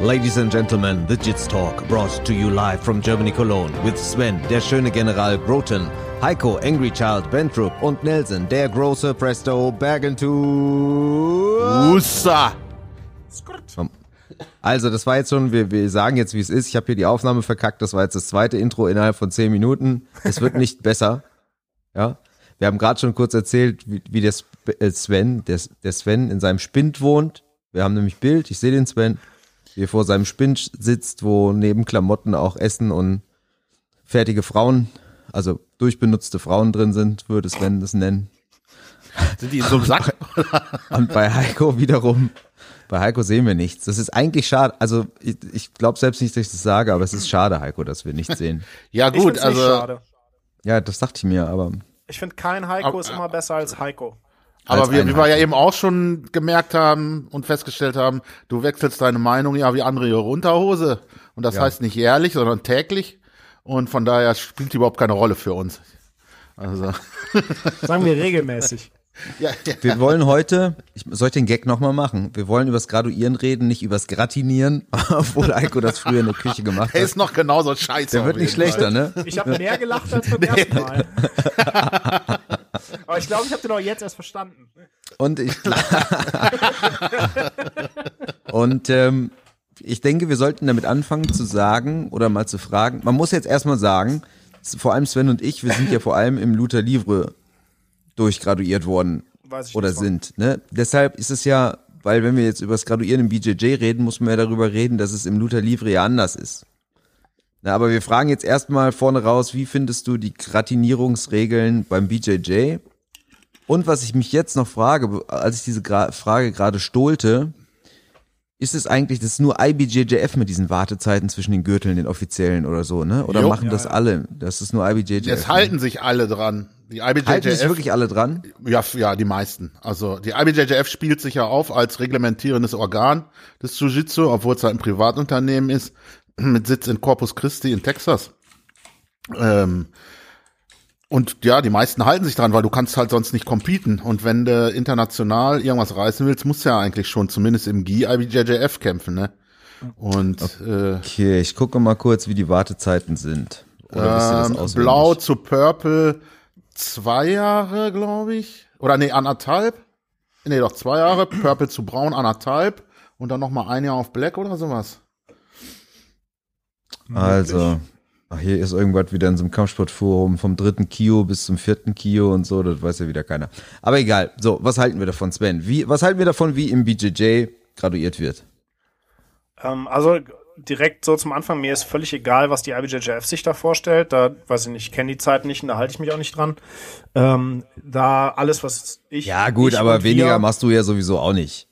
Ladies and gentlemen, the Jits Talk brought to you live from Germany Cologne with Sven, der schöne General Groten, Heiko, Angry Child, Bentrup und Nelson, der große Presto Bergentour. Ussa. Also, das war jetzt schon, wir, wir sagen jetzt, wie es ist. Ich habe hier die Aufnahme verkackt. Das war jetzt das zweite Intro innerhalb von zehn Minuten. Es wird nicht besser. Ja. Wir haben gerade schon kurz erzählt, wie, wie der äh, Sven, der, der Sven in seinem Spind wohnt. Wir haben nämlich Bild, ich sehe den Sven, wie er vor seinem Spind sitzt, wo neben Klamotten auch Essen und fertige Frauen, also durchbenutzte Frauen drin sind, würde Sven das nennen. Sind die in so einem Sack? Und bei Heiko wiederum, bei Heiko sehen wir nichts. Das ist eigentlich schade. Also ich, ich glaube selbst nicht, dass ich das sage, aber es ist schade, Heiko, dass wir nichts sehen. Ja Ich gut, also schade. Ja, das dachte ich mir, aber Ich finde, kein Heiko Aber- ist immer besser als Heiko. Aber wir, wie wir ja eben auch schon gemerkt haben und festgestellt haben, du wechselst deine Meinung ja wie andere ihre Unterhose. Und das Ja. heißt nicht jährlich, sondern täglich. Und von daher spielt die überhaupt keine Rolle für uns. Also, Sagen wir regelmäßig. Ja, ja. wir wollen heute, ich, soll ich den Gag nochmal machen? Wir wollen übers Graduieren reden, nicht übers Gratinieren, obwohl Heiko das früher in der Küche gemacht Er hat. ist noch genauso scheiße. Der wird nicht schlechter, ne? Ich habe mehr gelacht als beim ersten Mal. Aber ich glaube, ich habe den auch jetzt erst verstanden. Und ich und ähm, ich denke, wir sollten damit anfangen zu sagen oder mal zu fragen. Man muss jetzt erstmal sagen, vor allem Sven und ich, wir sind ja vor allem im Luther Livre durchgraduiert worden oder sind. Ne? Deshalb ist es ja, weil wenn wir jetzt über das Graduieren im BJJ reden, muss man ja darüber reden, dass es im Luther Livre ja anders ist. Na, aber wir fragen jetzt erstmal vorne raus, wie findest du die Gratinierungsregeln beim BJJ? Und was ich mich jetzt noch frage, als ich diese Gra Frage gerade stohlte, ist es eigentlich, das ist nur IBJJF mit diesen Wartezeiten zwischen den Gürteln, den offiziellen oder so, ne? Oder Jo. machen das alle? Das ist nur IBJJF. Jetzt halten sich alle dran. Die halten sich IBJJF, wirklich alle dran? ja, ja, die meisten. Also die IBJJF spielt sich ja auf als reglementierendes Organ des Jiu-Jitsu, obwohl es halt ein Privatunternehmen ist, mit Sitz in Corpus Christi in Texas. Ähm, und ja, die meisten halten sich dran, weil du kannst halt sonst nicht competen. Und wenn du international irgendwas reißen willst, musst du ja eigentlich schon zumindest im GI IBJJF kämpfen, ne? Und äh, Okay, ich gucke mal kurz, wie die Wartezeiten sind. Oder Ähm? Blau zu Purple zwei Jahre, glaube ich. Oder nee, anderthalb. Nee, doch zwei Jahre. Purple zu Braun anderthalb. Und dann noch mal ein Jahr auf Black oder sowas. Also, ach, hier ist irgendwas wieder in so einem Kampfsportforum vom dritten Kio bis zum vierten Kio und so, das weiß ja wieder keiner. Aber egal. So, was halten wir davon, Sven? Wie, was halten wir davon, wie im BJJ graduiert wird? Ähm, also direkt so zum Anfang, mir ist völlig egal, was die IBJJF sich da vorstellt. Da weiß ich nicht, ich kenne die Zeit nicht und da halte ich mich auch nicht dran. Ähm, da alles, was ich. Ja, gut, aber weniger wir- machst du ja sowieso auch nicht.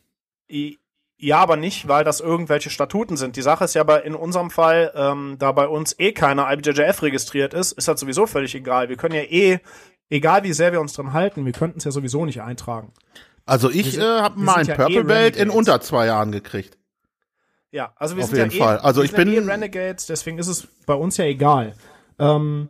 Ja, aber nicht, weil das irgendwelche Statuten sind. Die Sache ist ja bei, in unserem Fall, ähm, da bei uns eh keiner IBJJF registriert ist, ist das sowieso völlig egal. Wir können ja eh, egal wie sehr wir uns dran halten, wir könnten es ja sowieso nicht eintragen. Also ich äh, habe mein ja Purple eh Belt in unter zwei Jahren gekriegt. Ja, also wir Auf sind jeden ja Fall. Eh, Also wir ich sind ja bin- eh Renegades, deswegen ist es bei uns ja egal. Ähm,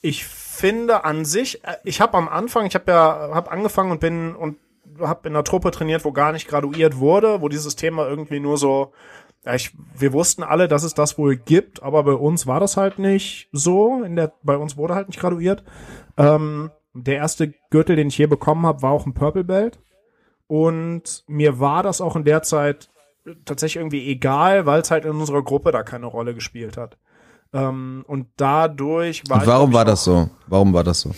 ich finde an sich, äh, ich habe am Anfang, ich habe ja hab angefangen und bin und habe in einer Truppe trainiert, wo gar nicht graduiert wurde, wo dieses Thema irgendwie nur so ja, ich, wir wussten alle, dass es das wohl gibt, aber bei uns war das halt nicht so. In der, bei uns wurde halt nicht graduiert. Ähm, der erste Gürtel, den ich je bekommen habe, war auch ein Purple Belt. Und mir war das auch in der Zeit tatsächlich irgendwie egal, weil es halt in unserer Gruppe da keine Rolle gespielt hat. Ähm, und dadurch war Und warum ich, war das so? Warum war das so?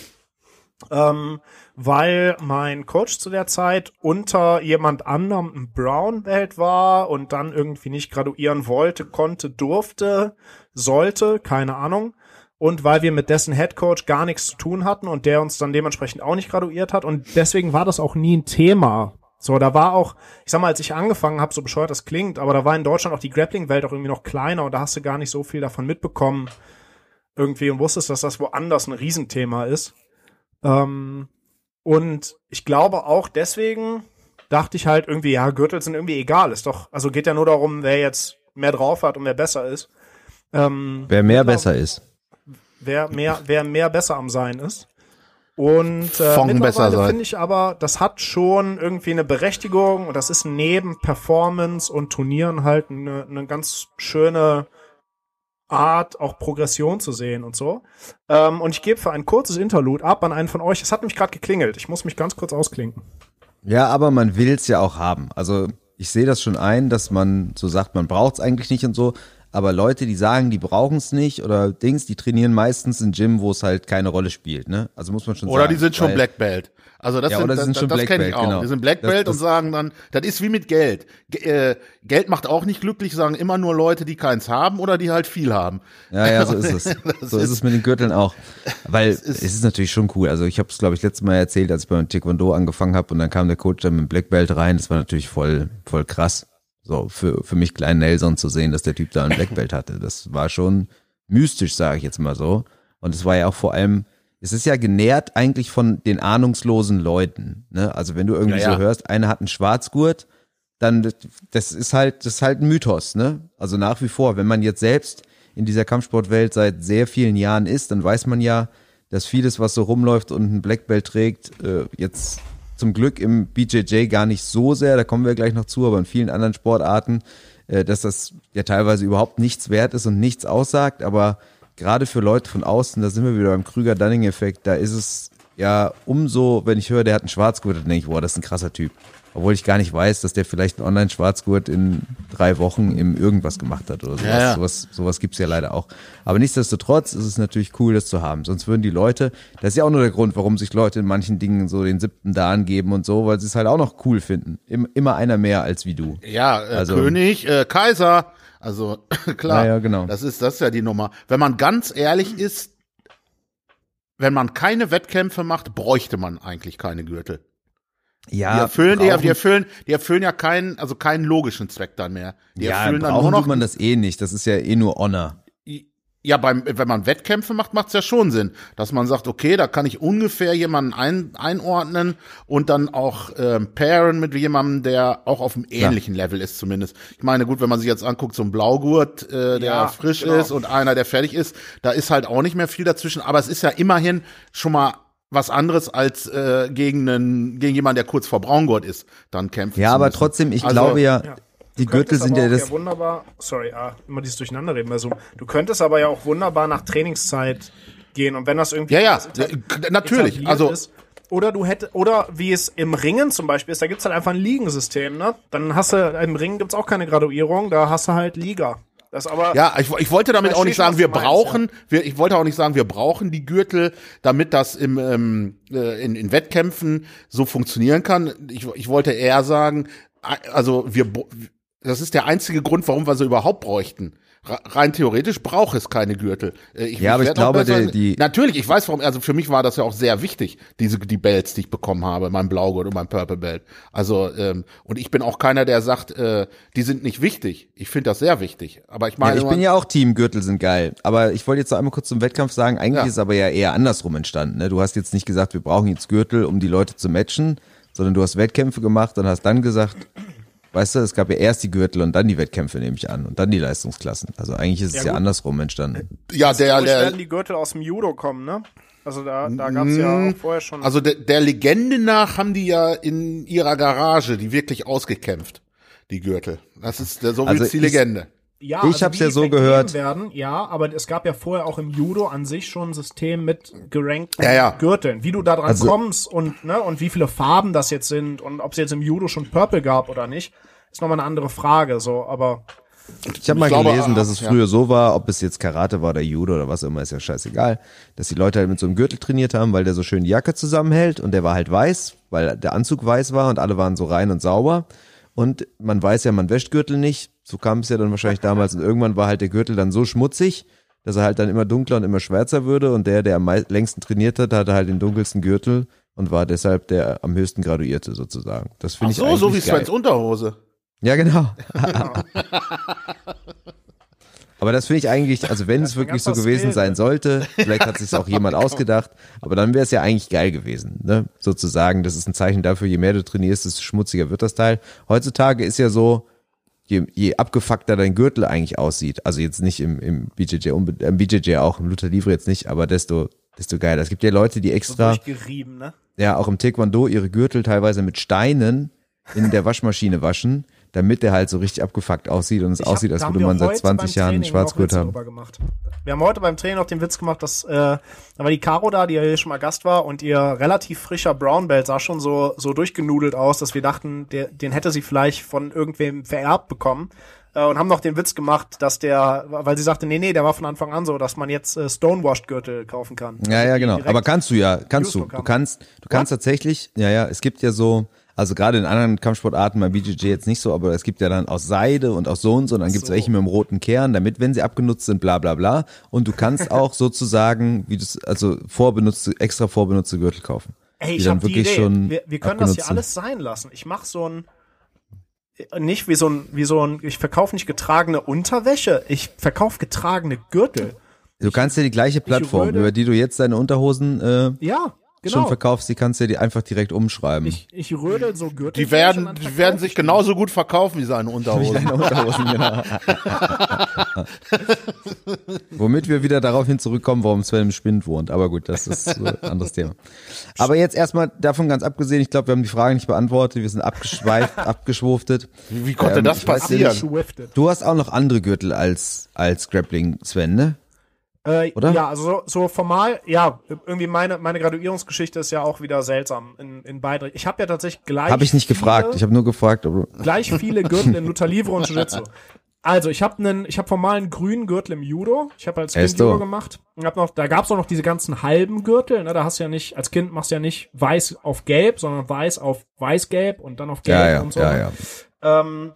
Ähm, weil mein Coach zu der Zeit unter jemand anderem ein Brown Belt war und dann irgendwie nicht graduieren wollte, konnte, durfte, sollte, keine Ahnung. Und weil wir mit dessen Head Coach gar nichts zu tun hatten und der uns dann dementsprechend auch nicht graduiert hat und deswegen war das auch nie ein Thema. So, da war auch, ich sag mal, als ich angefangen habe, so bescheuert das klingt, aber da war in Deutschland auch die Grappling-Welt auch irgendwie noch kleiner und da hast du gar nicht so viel davon mitbekommen irgendwie und wusstest, dass das woanders ein Riesenthema ist. Ähm, und ich glaube auch deswegen dachte ich halt irgendwie, ja, Gürtel sind irgendwie egal. Ist doch, also geht ja nur darum, wer jetzt mehr drauf hat und wer besser ist. Ähm, Wer mehr Genau. besser ist. wer mehr, wer mehr besser am Sein ist. Und äh, mittlerweile sein. finde ich aber, das hat schon irgendwie eine Berechtigung und das ist neben Performance und Turnieren halt eine, eine ganz schöne Art, auch Progression zu sehen und so. Ähm, und ich gebe für ein kurzes Interlude ab an einen von euch. Es hat nämlich gerade geklingelt. Ich muss mich ganz kurz ausklinken. Ja, aber man will's ja auch haben. Also ich sehe das schon ein, dass man so sagt, man braucht's eigentlich nicht und so. Aber Leute, die sagen, die brauchen's nicht oder Dings, die trainieren meistens in Gym, wo es halt keine Rolle spielt. Ne? Also muss man schon Oder sagen. die sind schon Black Belt. Also das, Ja, sind, oder das, sind schon das Black kenne ich auch. genau. Die sind Black Das- Belt das- und sagen dann, das ist wie mit Geld. Ge äh, Geld macht auch nicht glücklich, sagen immer nur Leute, die keins haben oder die halt viel haben. Ja, ja, so ist es. Das so ist, es mit den Gürteln auch. Weil ist- es ist natürlich schon cool. Also ich habe es, glaube ich, letztes Mal erzählt, als ich beim Taekwondo angefangen habe und dann kam der Coach dann mit dem Black Belt rein. Das war natürlich voll, voll krass. So für, für mich kleinen Nelson zu sehen, dass der Typ da ein Black Belt hatte. Das war schon mystisch, sage ich jetzt mal so. Und es war ja auch vor allem, es ist ja genährt eigentlich von den ahnungslosen Leuten. Ne? Also wenn du irgendwie Ja, ja. so hörst, einer hat einen Schwarzgurt, dann das- ist halt das ist halt ein Mythos, ne? Also nach wie vor, wenn man jetzt selbst in dieser Kampfsportwelt seit sehr vielen Jahren ist, dann weiß man ja, dass vieles, was so rumläuft und ein Black Belt trägt, äh, jetzt zum Glück im BJJ gar nicht so sehr, da kommen wir gleich noch zu, aber in vielen anderen Sportarten, äh, dass das ja teilweise überhaupt nichts wert ist und nichts aussagt, aber gerade für Leute von außen, da sind wir wieder beim Krüger-Dunning-Effekt, da ist es ja umso, wenn ich höre, der hat einen Schwarzgurt, dann denke ich, boah, das ist ein krasser Typ. Obwohl ich gar nicht weiß, dass der vielleicht einen Online-Schwarzgurt in drei Wochen im irgendwas gemacht hat oder sowas. Ja, ja. Sowas, sowas gibt's ja leider auch. Aber nichtsdestotrotz ist es natürlich cool, das zu haben. Sonst würden die Leute, das ist ja auch nur der Grund, warum sich Leute in manchen Dingen so den siebten Dan geben und so, weil sie es halt auch noch cool finden. Im, immer einer mehr als wie du. Ja, äh, Also- König, äh, Kaiser. Also klar, Ja, ja, genau. das ist das ist ja die Nummer. Wenn man ganz ehrlich ist, wenn man keine Wettkämpfe macht, bräuchte man eigentlich keine Gürtel. Ja, Die erfüllen, die, brauchen- die erfüllen, die erfüllen ja keinen, also keinen logischen Zweck dann mehr. Die ja, erfüllen dann brauchen nur noch tut man das eh nicht. Das ist ja eh nur Honor. Ja, beim, wenn man Wettkämpfe macht, macht's ja schon Sinn, dass man sagt, okay, da kann ich ungefähr jemanden ein, einordnen und dann auch ähm, pairen mit jemandem, der auch auf einem ähnlichen Level ist zumindest. Ich meine, gut, wenn man sich jetzt anguckt, so ein Blaugurt, äh, der Ja, frisch genau. ist und einer, der fertig ist, da ist halt auch nicht mehr viel dazwischen, aber es ist ja immerhin schon mal was anderes als äh, gegen einen, gegen jemanden, der kurz vor Braungurt ist, dann kämpfen Ja, zu aber müssen. trotzdem, ich Also, glaube ja, ja. die Gürtel sind ja das. wunderbar, sorry, ah, immer dieses Durcheinanderreden bei Zoom. Du könntest aber ja auch wunderbar nach Trainingszeit gehen und wenn das irgendwie Ja, ja, natürlich, also- ist, oder du hätte oder wie es im Ringen zum Beispiel ist, da gibt's halt einfach ein Ligensystem, ne? Dann hast du im Ringen gibt's auch keine Graduierung, da hast du halt Liga. Das aber Ja, ich, ich wollte damit auch nicht sagen, wir meinst, brauchen, wir, ich wollte auch nicht sagen, wir brauchen die Gürtel, damit das im, ähm, äh, in, in Wettkämpfen so funktionieren kann. Ich, ich wollte eher sagen, also wir, das ist der einzige Grund, warum wir sie überhaupt bräuchten. Re- Rein theoretisch braucht es keine Gürtel. Äh, Ich, Ja, aber ich glaube, die- die- natürlich, ich weiß warum, also für mich war das ja auch sehr wichtig, diese, die Belts, die ich bekommen habe, mein Blaugurt und mein Purple Belt. Also, ähm, und ich bin auch keiner, der sagt, äh, die sind nicht wichtig. Ich finde das sehr wichtig. Aber ich Ja, meine, ich bin ja auch Team Gürtel sind geil. Aber ich wollte jetzt noch einmal kurz zum Wettkampf sagen, eigentlich Ja. ist es aber ja eher andersrum entstanden. Ne? Du hast jetzt nicht gesagt, wir brauchen jetzt Gürtel, um die Leute zu matchen, sondern du hast Wettkämpfe gemacht und hast dann gesagt, weißt du, es gab ja erst die Gürtel und dann die Wettkämpfe, nehme ich an, und dann die Leistungsklassen. Also eigentlich ist es Ja, ja, gut. andersrum entstanden. ja, der, der, werden die Gürtel aus dem Judo kommen, ne? Also da, da gab's ja auch vorher schon. Also der, der Legende nach haben die ja in ihrer Garage die wirklich ausgekämpft, die Gürtel. Das ist der, so Also will's die Legende. Ja, ich hab's wie ja die so gehört. Werden, ja, aber es gab ja vorher auch im Judo an sich schon ein System mit gerankten Ja, ja. Gürteln. Wie du da dran Also- kommst und, ne, und wie viele Farben das jetzt sind und ob es jetzt im Judo schon Purple gab oder nicht, ist nochmal eine andere Frage, so, aber Ich habe mal glaube, gelesen, dass ah, es ja. früher so war, ob es jetzt Karate war oder Judo oder was immer, ist ja scheißegal, dass die Leute halt mit so einem Gürtel trainiert haben, weil der so schön die Jacke zusammenhält und der war halt weiß, weil der Anzug weiß war und alle waren so rein und sauber. Und man weiß ja, man wäscht Gürtel nicht. So kam es ja dann wahrscheinlich damals. Und irgendwann war halt der Gürtel dann so schmutzig, dass er halt dann immer dunkler und immer schwärzer würde. Und der, der am längsten trainiert hat, hatte halt den dunkelsten Gürtel und war deshalb der am höchsten graduierte sozusagen. Das finde ich so, eigentlich so wie. Svens Unterhose. Ja, genau. Aber das finde ich eigentlich, also wenn es wirklich so gewesen Stil. sein sollte, vielleicht hat sich auch jemand ausgedacht, aber dann wäre es ja eigentlich geil gewesen, ne? Sozusagen, das ist ein Zeichen dafür, je mehr du trainierst, desto schmutziger wird das Teil. Heutzutage ist ja so, je, je abgefuckter dein Gürtel eigentlich aussieht, also jetzt nicht im, im BJJ, im BJJ auch, im Luther Livre jetzt nicht, aber desto desto geiler. Es gibt ja Leute, die extra, ne? ja, auch im Taekwondo ihre Gürtel teilweise mit Steinen in der Waschmaschine waschen, damit der halt so richtig abgefuckt aussieht und es Ich hab- aussieht, als da haben würde man seit heute 20 beim Jahren einen Schwarzgurt haben. Wir haben heute beim Training noch den Witz gemacht, dass äh, da war die Caro da, die ja hier schon mal Gast war und ihr relativ frischer Brown Belt sah schon so so durchgenudelt aus, dass wir dachten, der, den hätte sie vielleicht von irgendwem vererbt bekommen. Äh, und haben noch den Witz gemacht, dass der, weil sie sagte, nee, nee, der war von Anfang an so, dass man jetzt äh, Stonewashed-Gürtel kaufen kann. Ja, Also ja, die genau. Aber kannst du ja, kannst du. Du kannst, du kannst tatsächlich, ja, ja, es gibt ja so, also gerade in anderen Kampfsportarten, bei BJJ jetzt nicht so, aber es gibt ja dann aus Seide und aus so und so, und dann gibt's so. welche mit dem roten Kern, damit, wenn sie abgenutzt sind, bla bla bla. Und du kannst auch sozusagen, wie du also vorbenutzte, extra vorbenutzte Gürtel kaufen. Ey, ich habe die wirklich Idee. schon wir, wir können das hier alles sein lassen. Ich mache so ein nicht wie so ein wie so ein ich verkaufe nicht getragene Unterwäsche, ich verkaufe getragene Gürtel. Du kannst ja die gleiche Plattform, würde- über die du jetzt deine Unterhosen äh, Ja, schon genau. verkaufst, die kannst du dir einfach direkt umschreiben. Ich, ich rödel so Gürtel. Die werden, die werden ich sich genauso gut verkaufen wie seine Unterhosen. Deine Unterhosen, genau. Womit wir wieder daraufhin zurückkommen, warum Sven im Spind wohnt. Aber gut, das ist so ein anderes Thema. Aber jetzt erstmal davon ganz abgesehen, ich glaube, wir haben die Frage nicht beantwortet, wir sind abgeschweift, abgeschwuftet. Wie, wie konnte Ähm, das passieren? Du hast auch noch andere Gürtel als, als Grappling, Sven, ne? Äh, Oder? Ja, also so, so formal, ja, irgendwie meine meine Graduierungsgeschichte ist ja auch wieder seltsam in in beiden. Ich habe ja tatsächlich gleich Habe ich nicht viele, gefragt. Ich habe nur gefragt, ob gleich viele Gürtel in Luta Livre und Jiu-Jitsu. Also, ich habe einen, ich habe formal einen grünen Gürtel im Judo. Ich habe als Kind Esto. Judo gemacht. Und hab noch, da gab's auch noch diese ganzen halben Gürtel. Ne? Da hast du ja nicht, als Kind machst du ja nicht weiß auf gelb, sondern weiß auf weiß-gelb und dann auf gelb ja, ja, und so. ja, ja. Ähm,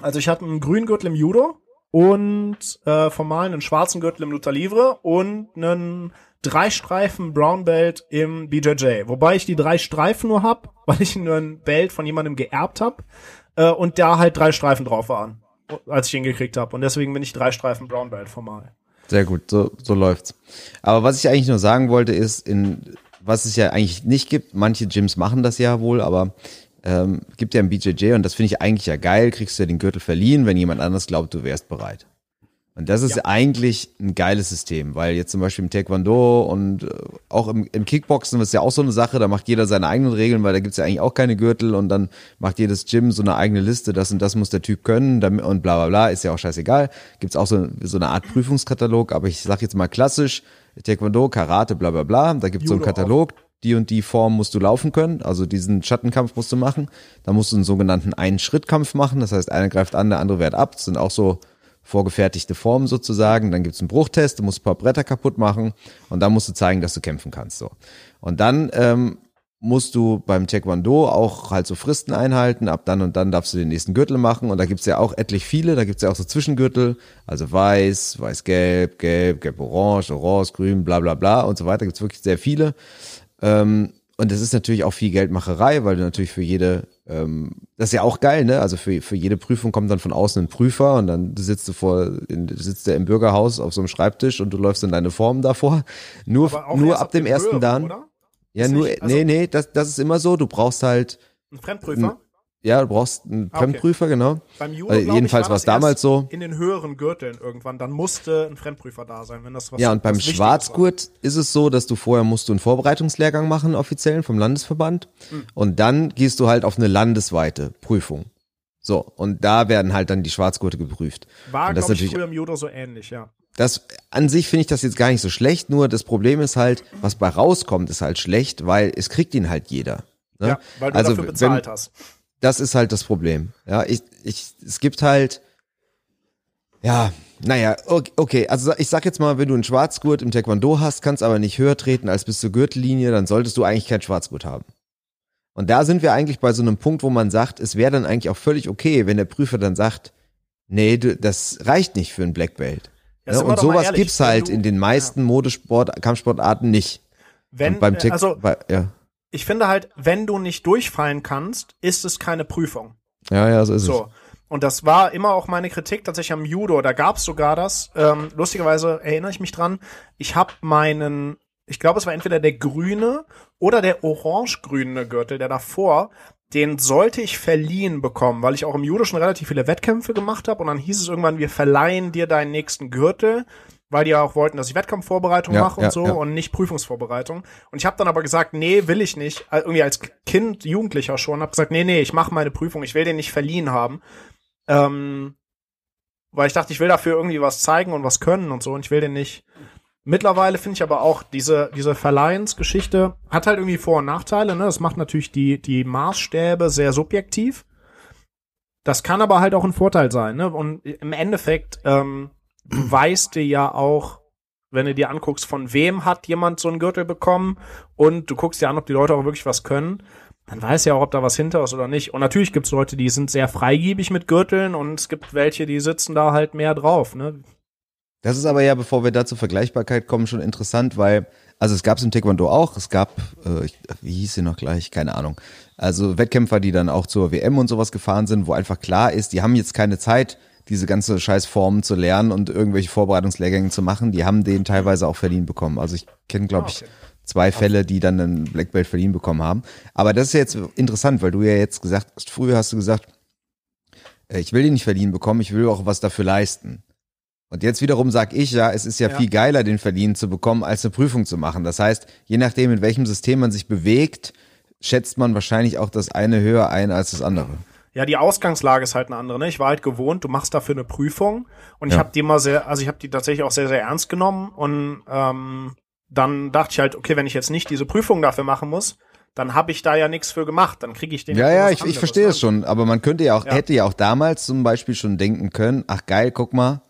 also ich hatte einen grünen Gürtel im Judo und äh, formal einen schwarzen Gürtel im Luta Livre und einen drei Streifen Brown Belt im BJJ. Wobei ich die drei Streifen nur hab, weil ich nur ein Belt von jemandem geerbt hab äh, und da halt drei Streifen drauf waren, als ich ihn gekriegt habe. Und deswegen bin ich drei Streifen Brown Belt formal. Sehr gut, so, so läuft's. Aber was ich eigentlich nur sagen wollte, ist, in, was es ja eigentlich nicht gibt, manche Gyms machen das ja wohl, aber ähm, gibt ja im BJJ und das finde ich eigentlich ja geil, kriegst du ja den Gürtel verliehen, wenn jemand anders glaubt, du wärst bereit. Und das ist eigentlich ein geiles System, weil jetzt zum Beispiel im Taekwondo und äh, auch im, im Kickboxen ist ja auch so eine Sache, da macht jeder seine eigenen Regeln, weil da gibt's ja eigentlich auch keine Gürtel und dann macht jedes Gym so eine eigene Liste, das und das muss der Typ können und bla bla bla, ist ja auch scheißegal. Gibt's auch so, so eine Art Prüfungskatalog, aber ich sag jetzt mal klassisch, Taekwondo, Karate, bla bla bla, da gibt's so einen Judo auch. Die und die Form musst du laufen können, also diesen Schattenkampf musst du machen. Da musst du einen sogenannten Einen-Schritt-Kampf machen, das heißt, einer greift an, der andere wehrt ab. Das sind auch so vorgefertigte Formen sozusagen. Dann gibt's einen Bruchtest, du musst ein paar Bretter kaputt machen und dann musst du zeigen, dass du kämpfen kannst. So. Und dann ähm, musst du beim Taekwondo auch halt so Fristen einhalten. Ab dann und dann darfst du den nächsten Gürtel machen. Und da gibt's ja auch etlich viele. Da gibt's ja auch so Zwischengürtel, also weiß, weiß-gelb, gelb, gelb-orange, orange, grün, bla bla bla und so weiter. Gibt's wirklich sehr viele. Ähm, und das ist natürlich auch viel Geldmacherei, weil du natürlich für jede, ähm, das ist ja auch geil, ne? Also für, für jede Prüfung kommt dann von außen ein Prüfer und dann sitzt du vor, in, sitzt der im Bürgerhaus auf so einem Schreibtisch und du läufst in deine Formen davor. Nur, nur ab dem ersten höheren, dann. Oder? Ja, Ist nur, nicht- also- nee, nee, das, das ist immer so. Du brauchst halt, Ein Fremdprüfer? Ja, du brauchst einen Ah, okay. Fremdprüfer, genau. Beim Judo, Also jedenfalls war es damals so. In den höheren Gürteln irgendwann. Dann musste ein Fremdprüfer da sein, wenn das was Ja, und beim Schwarzgurt ist es so, dass du vorher musst du einen Vorbereitungslehrgang machen, offiziellen vom Landesverband. Hm. Und dann gehst du halt auf eine landesweite Prüfung. So, und da werden halt dann die Schwarzgurte geprüft. War, war und das glaube ich, natürlich- früher im Judo so ähnlich, ja. Das an sich finde ich das jetzt gar nicht so schlecht, nur das Problem ist halt, was bei rauskommt, ist halt schlecht, weil es kriegt ihn halt jeder. Ne? Ja, weil du Also, dafür wenn- bezahlt hast. Das ist halt das Problem. Ja, ich, ich, es gibt halt, ja, naja, okay, okay, also ich sag jetzt mal, wenn du einen Schwarzgurt im Taekwondo hast, kannst aber nicht höher treten als bis zur Gürtellinie, dann solltest du eigentlich keinen Schwarzgurt haben. Und da sind wir eigentlich bei so einem Punkt, wo man sagt, es wäre dann eigentlich auch völlig okay, wenn der Prüfer dann sagt, nee, du, das reicht nicht für ein Black Belt. Ja, Ja, wir und sowas ehrlich, gibt's halt du- in den meisten Modesport, Kampfsportarten nicht. Wenn, und beim äh, Tick, also bei, ja. Ich finde halt, wenn du nicht durchfallen kannst, ist es keine Prüfung. ja, ja, so ist So. Und das war immer auch meine Kritik tatsächlich am Judo. Da gab's sogar das. Ähm, lustigerweise erinnere ich mich dran. Ich habe meinen, ich glaube, es war entweder der grüne oder der orange-grüne Gürtel, der davor, den sollte ich verliehen bekommen, weil ich auch im Judo schon relativ viele Wettkämpfe gemacht habe. Und dann hieß es irgendwann, wir verleihen dir deinen nächsten Gürtel, weil die ja auch wollten, dass ich Wettkampfvorbereitung Ja, mache und ja, so ja. und nicht Prüfungsvorbereitung. Und ich habe dann aber gesagt, nee, will ich nicht. Irgendwie als Kind, Jugendlicher schon, habe gesagt, nee, nee, ich mache meine Prüfung, ich will den nicht verliehen haben. Ähm, weil ich dachte, ich will dafür irgendwie was zeigen und was können und so und ich will den nicht. Mittlerweile finde ich aber auch diese, diese Verleihensgeschichte hat halt irgendwie Vor- und Nachteile, ne? Das macht natürlich die, die Maßstäbe sehr subjektiv. Das kann aber halt auch ein Vorteil sein, ne? Und im Endeffekt, ähm, weißt dir ja auch, wenn du dir anguckst, von wem hat jemand so einen Gürtel bekommen und du guckst dir an, ob die Leute auch wirklich was können, dann weißt du ja auch, ob da was hinter ist oder nicht. Und natürlich gibt's Leute, die sind sehr freigiebig mit Gürteln und es gibt welche, die sitzen da halt mehr drauf, ne? Das ist aber ja, bevor wir da zur Vergleichbarkeit kommen, schon interessant, weil, also es gab es im Taekwondo auch, es gab, äh, wie hieß sie noch gleich, keine Ahnung. Also Wettkämpfer, die dann auch zur WM und sowas gefahren sind, wo einfach klar ist, die haben jetzt keine Zeit, diese ganze scheiß Formen zu lernen und irgendwelche Vorbereitungslehrgänge zu machen, die haben den teilweise auch verdient bekommen. Also ich kenne, glaube ich, Ah, okay. zwei Fälle, die dann einen Black Belt verdient bekommen haben. Aber das ist jetzt interessant, weil du ja jetzt gesagt hast, früher hast du gesagt, äh, ich will den nicht verdienen bekommen, ich will auch was dafür leisten. Und jetzt wiederum sag ich ja, es ist ja, Ja. viel geiler, den Verdienen zu bekommen, als eine Prüfung zu machen. Das heißt, je nachdem, in welchem System man sich bewegt, schätzt man wahrscheinlich auch das eine höher ein als das andere. Ja, die Ausgangslage ist halt eine andere. Ne? Ich war halt gewohnt, du machst dafür eine Prüfung und ich Ja. habe die immer sehr, also ich habe die tatsächlich auch sehr, sehr ernst genommen und ähm, dann dachte ich halt, okay, wenn ich jetzt nicht diese Prüfung dafür machen muss, dann habe ich da ja nichts für gemacht, dann kriege ich den Ja, ja, ich, ich verstehe ne? es schon, aber man könnte ja auch, Ja. hätte ja auch damals zum Beispiel schon denken können, ach geil, guck mal,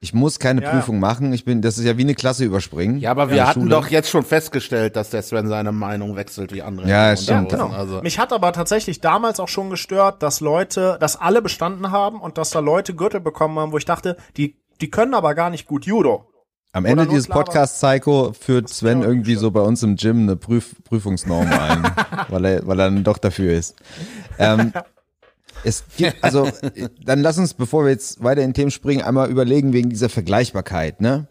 ich muss keine Ja, Prüfung machen, ich bin, das ist ja wie eine Klasse überspringen. Ja, aber wir hatten Schule. doch jetzt schon festgestellt, dass der Sven seine Meinung wechselt wie andere. Ja, stimmt. Genau. Also, Mich hat aber tatsächlich damals auch schon gestört, dass Leute, dass alle bestanden haben und dass da Leute Gürtel bekommen haben, wo ich dachte, die, die können aber gar nicht gut Judo. Am Ende dieses Sklaver. Podcast Psycho führt Sven irgendwie so bei uns im Gym eine Prüf Prüfungsnorm ein, weil er, weil er dann doch dafür ist. Ähm, es gibt, also, dann lass uns, bevor wir jetzt weiter in Themen springen, einmal überlegen wegen dieser Vergleichbarkeit, ne?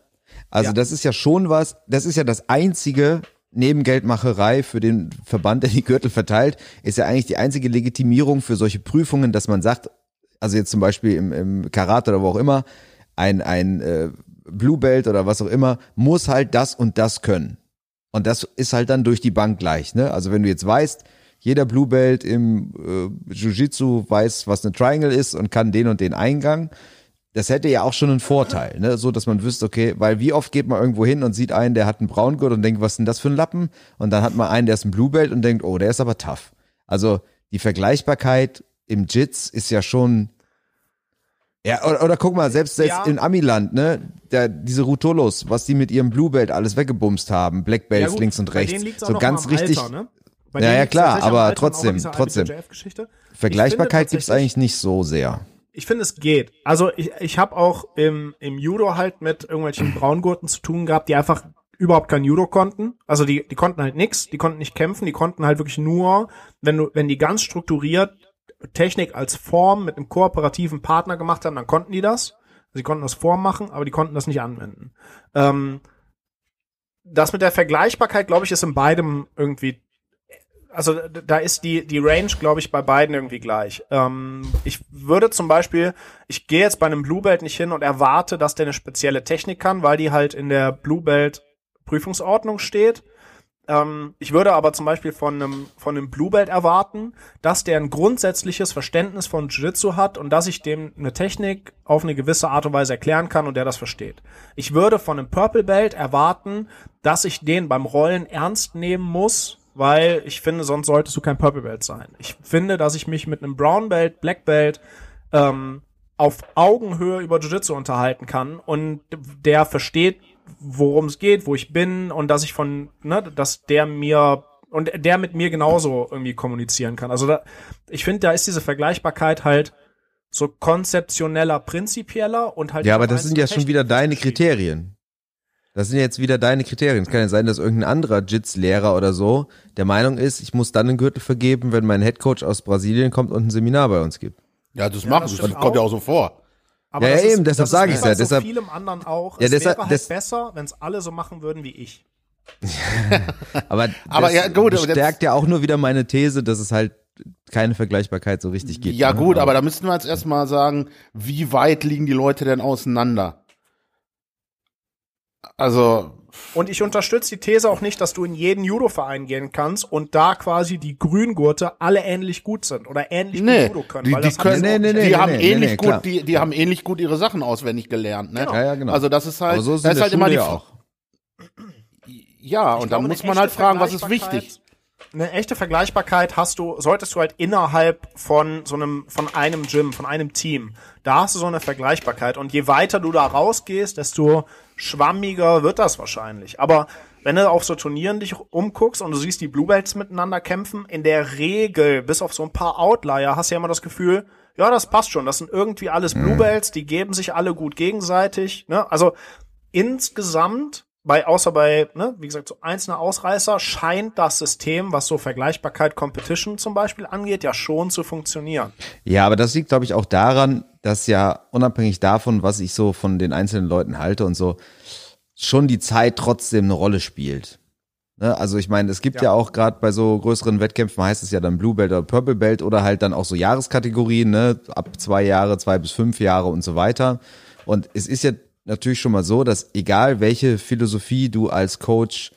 Also, Ja. das ist ja schon was, das ist ja das einzige Nebengeldmacherei für den Verband, der die Gürtel verteilt, ist ja eigentlich die einzige Legitimierung für solche Prüfungen, dass man sagt, also jetzt zum Beispiel im, im Karate oder wo auch immer, ein, ein äh, Blue Belt oder was auch immer, muss halt das und das können. Und das ist halt dann durch die Bank gleich. Ne? Also wenn du jetzt weißt, jeder Blue Belt im äh, Jiu-Jitsu weiß, was eine Triangle ist und kann den und den Eingang, das hätte ja auch schon einen Vorteil, ne? so dass man wüsste, okay, weil wie oft geht man irgendwo hin und sieht einen, der hat einen Braungurt und denkt, was ist denn das für ein Lappen? Und dann hat man einen, der ist ein Blue Belt und denkt, oh, der ist aber tough. Also die Vergleichbarkeit im Jits ist ja schon ja, oder, oder guck mal, selbst, selbst Ja. in Amiland, ne, der, diese Rutolos, was die mit ihrem Blue Belt alles weggebumst haben, Black Belts Ja, links und rechts, so ganz richtig, Alter, ne? Bei Ja, ja, klar, aber auch an trotzdem, trotzdem. Vergleichbarkeit Ich finde gibt's eigentlich nicht so sehr. Ich finde, es geht. Also ich, ich habe auch im, im Judo halt mit irgendwelchen Braungurten zu tun gehabt, die einfach überhaupt kein Judo konnten. Also die, die konnten halt nix, die konnten nicht kämpfen, die konnten halt wirklich nur, wenn du, wenn die ganz strukturiert Technik als Form mit einem kooperativen Partner gemacht haben, dann konnten die das. Sie konnten das Form machen, aber die konnten das nicht anwenden. Ähm, das mit der Vergleichbarkeit, glaube ich, ist in beidem irgendwie also da ist die, die Range, glaube ich, bei beiden irgendwie gleich. Ähm, ich würde zum Beispiel, ich gehe jetzt bei einem Blue Belt nicht hin und erwarte, dass der eine spezielle Technik kann, weil die halt in der Blue Belt Prüfungsordnung steht. Ähm, ich würde aber zum Beispiel von einem, von einem Blue Belt erwarten, dass der ein grundsätzliches Verständnis von Jiu-Jitsu hat und dass ich dem eine Technik auf eine gewisse Art und Weise erklären kann und der das versteht. Ich würde von einem Purple Belt erwarten, dass ich den beim Rollen ernst nehmen muss, weil ich finde, sonst solltest du kein Purple Belt sein. Ich finde, dass ich mich mit einem Brown Belt, Black Belt ähm, auf Augenhöhe über Jiu-Jitsu unterhalten kann und der versteht, worum es geht, wo ich bin und dass ich von, ne, dass der mir und der mit mir genauso irgendwie kommunizieren kann. Also da, ich finde, da ist diese Vergleichbarkeit halt so konzeptioneller, prinzipieller und halt. Ja, aber das sind ja schon wieder deine. Kriterien. Das sind jetzt wieder deine Kriterien. Es kann ja sein, dass irgendein anderer Jits-Lehrer oder so der Meinung ist, ich muss dann einen Gürtel vergeben, wenn mein Headcoach aus Brasilien kommt und ein Seminar bei uns gibt. ja, das Ja, machen das sie. stimmt Das kommt ja auch. so vor. Aber Ja, das ja, ist, eben, deshalb das sag ist ich's wie bei ja, So deshalb- vielem anderen auch. Ja, es deshalb- wäre halt das- besser, wenn es alle so machen würden wie ich. Aber, Aber das ja, gut, aber bestärkt ja auch nur wieder meine These, dass es halt keine Vergleichbarkeit so richtig gibt. Ja ne? gut, aber da müssten wir jetzt erstmal sagen, wie weit liegen die Leute denn auseinander? Also. Und ich unterstütze die These auch nicht, dass du in jeden Judo-Verein gehen kannst und da quasi die Grüngurte alle ähnlich gut sind oder ähnlich Nee, gut Judo können. die, weil die, das können, Nee, nee, nee, die nee, haben nee, ähnlich nee, gut, die, die haben ähnlich gut ihre Sachen auswendig gelernt, ne? Ja, ja, genau. Also das ist halt, Aber so ist das ist halt immer die, auch. ja, Ich und dann eine muss man halt fragen, was ist wichtig. Eine echte Vergleichbarkeit hast du, solltest du halt innerhalb von so einem, von einem Gym, von einem Team. Da hast du so eine Vergleichbarkeit. Und je weiter du da rausgehst, desto schwammiger wird das wahrscheinlich. Aber wenn du auf so Turnieren dich umguckst und du siehst die Bluebelts miteinander kämpfen, in der Regel, bis auf so ein paar Outlier, hast du ja immer das Gefühl, ja, das passt schon. Das sind irgendwie alles Bluebelts, die geben sich alle gut gegenseitig. Ne? Also insgesamt, bei, außer bei, ne, wie gesagt, so einzelne Ausreißer, scheint das System, was so Vergleichbarkeit Competition zum Beispiel angeht, ja schon zu funktionieren. Ja, aber das liegt, glaube ich, auch daran, dass ja unabhängig davon, was ich so von den einzelnen Leuten halte und so, schon die Zeit trotzdem eine Rolle spielt. Ne? Also ich meine, es gibt ja, Ja. auch gerade bei so größeren Wettkämpfen heißt es ja dann Blue Belt oder Purple Belt oder halt dann auch so Jahreskategorien, ne? ab zwei Jahre, zwei bis fünf Jahre und so weiter. Und es ist ja natürlich schon mal so, dass egal welche Philosophie du als Coach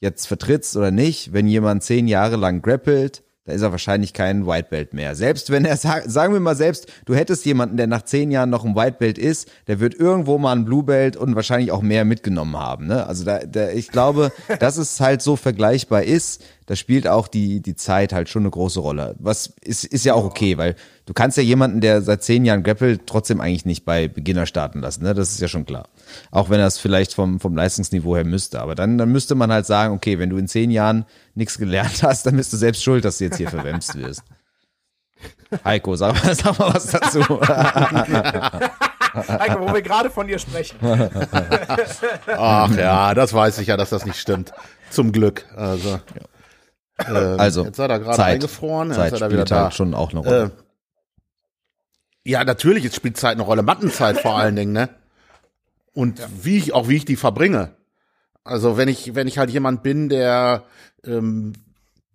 jetzt vertrittst oder nicht, wenn jemand zehn Jahre lang grappelt, da ist er wahrscheinlich kein White Belt mehr. Selbst wenn er, sa- sagen wir mal selbst, du hättest jemanden, der nach zehn Jahren noch ein White Belt ist, der wird irgendwo mal ein Blue Belt und wahrscheinlich auch mehr mitgenommen haben. Ne? Also da, da, ich glaube, dass es halt so vergleichbar ist, da spielt auch die, die Zeit halt schon eine große Rolle. Was ist, ist ja auch okay, weil du kannst ja jemanden, der seit zehn Jahren grappelt, trotzdem eigentlich nicht bei Beginner starten lassen. Ne? Das ist ja schon klar. Auch wenn er es vielleicht vom, vom Leistungsniveau her müsste. Aber dann, dann müsste man halt sagen, okay, wenn du in zehn Jahren nichts gelernt hast, dann bist du selbst schuld, dass du jetzt hier verwemst wirst. Heiko, sag mal, sag mal was dazu. Heiko, wo wir gerade von dir sprechen. Ach ja, das weiß ich ja, dass das nicht stimmt. Zum Glück. Also, ähm, Also, jetzt seid ihr gerade eingefroren, Zeit jetzt seid ihr wieder spielt da. halt schon auch eine Rolle. Äh, ja, natürlich, es spielt Zeit eine Rolle. Mattenzeit vor allen Dingen, ne? Und wie ich, auch wie ich die verbringe. Also wenn ich, wenn ich halt jemand bin, der ähm,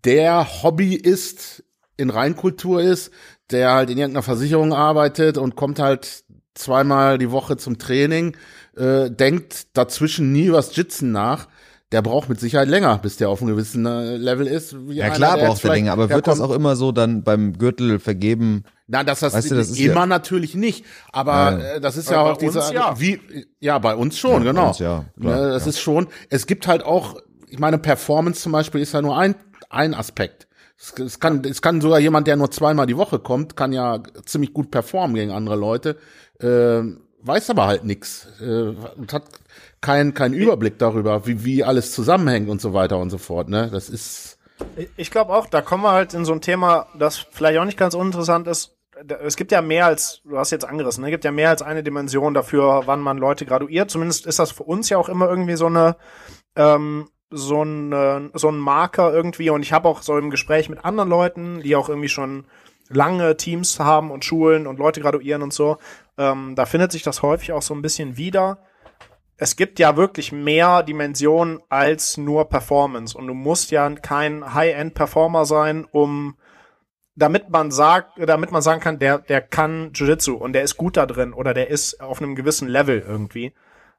der Hobby ist, in Reinkultur ist, der halt in irgendeiner Versicherung arbeitet und kommt halt zweimal die Woche zum Training, äh, denkt dazwischen nie übers Jitzen nach, der braucht mit Sicherheit länger, bis der auf einem gewissen äh, Level ist. wie ja einer, klar der jetzt braucht er länger, aber wird das auch immer so dann beim Gürtel vergeben? na, das, das, Weißt du, das ist immer ja- natürlich nicht. Aber Ja. äh, das ist ja Aber auch bei uns diese, ja. wie, ja, bei uns schon, Ja, genau. uns ja, klar, Ne, das ja. ist schon, es gibt halt auch, ich meine, Performance zum Beispiel ist ja nur ein, ein Aspekt. Es, es kann, es kann sogar jemand, der nur zweimal die Woche kommt, kann ja ziemlich gut performen gegen andere Leute, äh, weiß aber halt nix äh, und hat keinen keinen Überblick darüber, wie, wie alles zusammenhängt und so weiter und so fort. Ne, das ist Ich glaube auch, da kommen wir halt in so ein Thema, das vielleicht auch nicht ganz uninteressant ist. Es gibt ja mehr als, du hast jetzt angerissen, ne? es gibt ja mehr als eine Dimension dafür, wann man Leute graduiert. Zumindest ist das für uns ja auch immer irgendwie so eine, ähm, so ein, äh, so ein Marker irgendwie. Und ich habe auch so im Gespräch mit anderen Leuten, die auch irgendwie schon lange Teams haben und Schulen und Leute graduieren und so, ähm, da findet sich das häufig auch so ein bisschen wieder es gibt ja wirklich mehr Dimensionen als nur Performance. Und du musst ja kein High-End-Performer sein, um damit man sagt, damit man sagen kann, der, der kann Jiu-Jitsu und der ist gut da drin oder der ist auf einem gewissen Level irgendwie.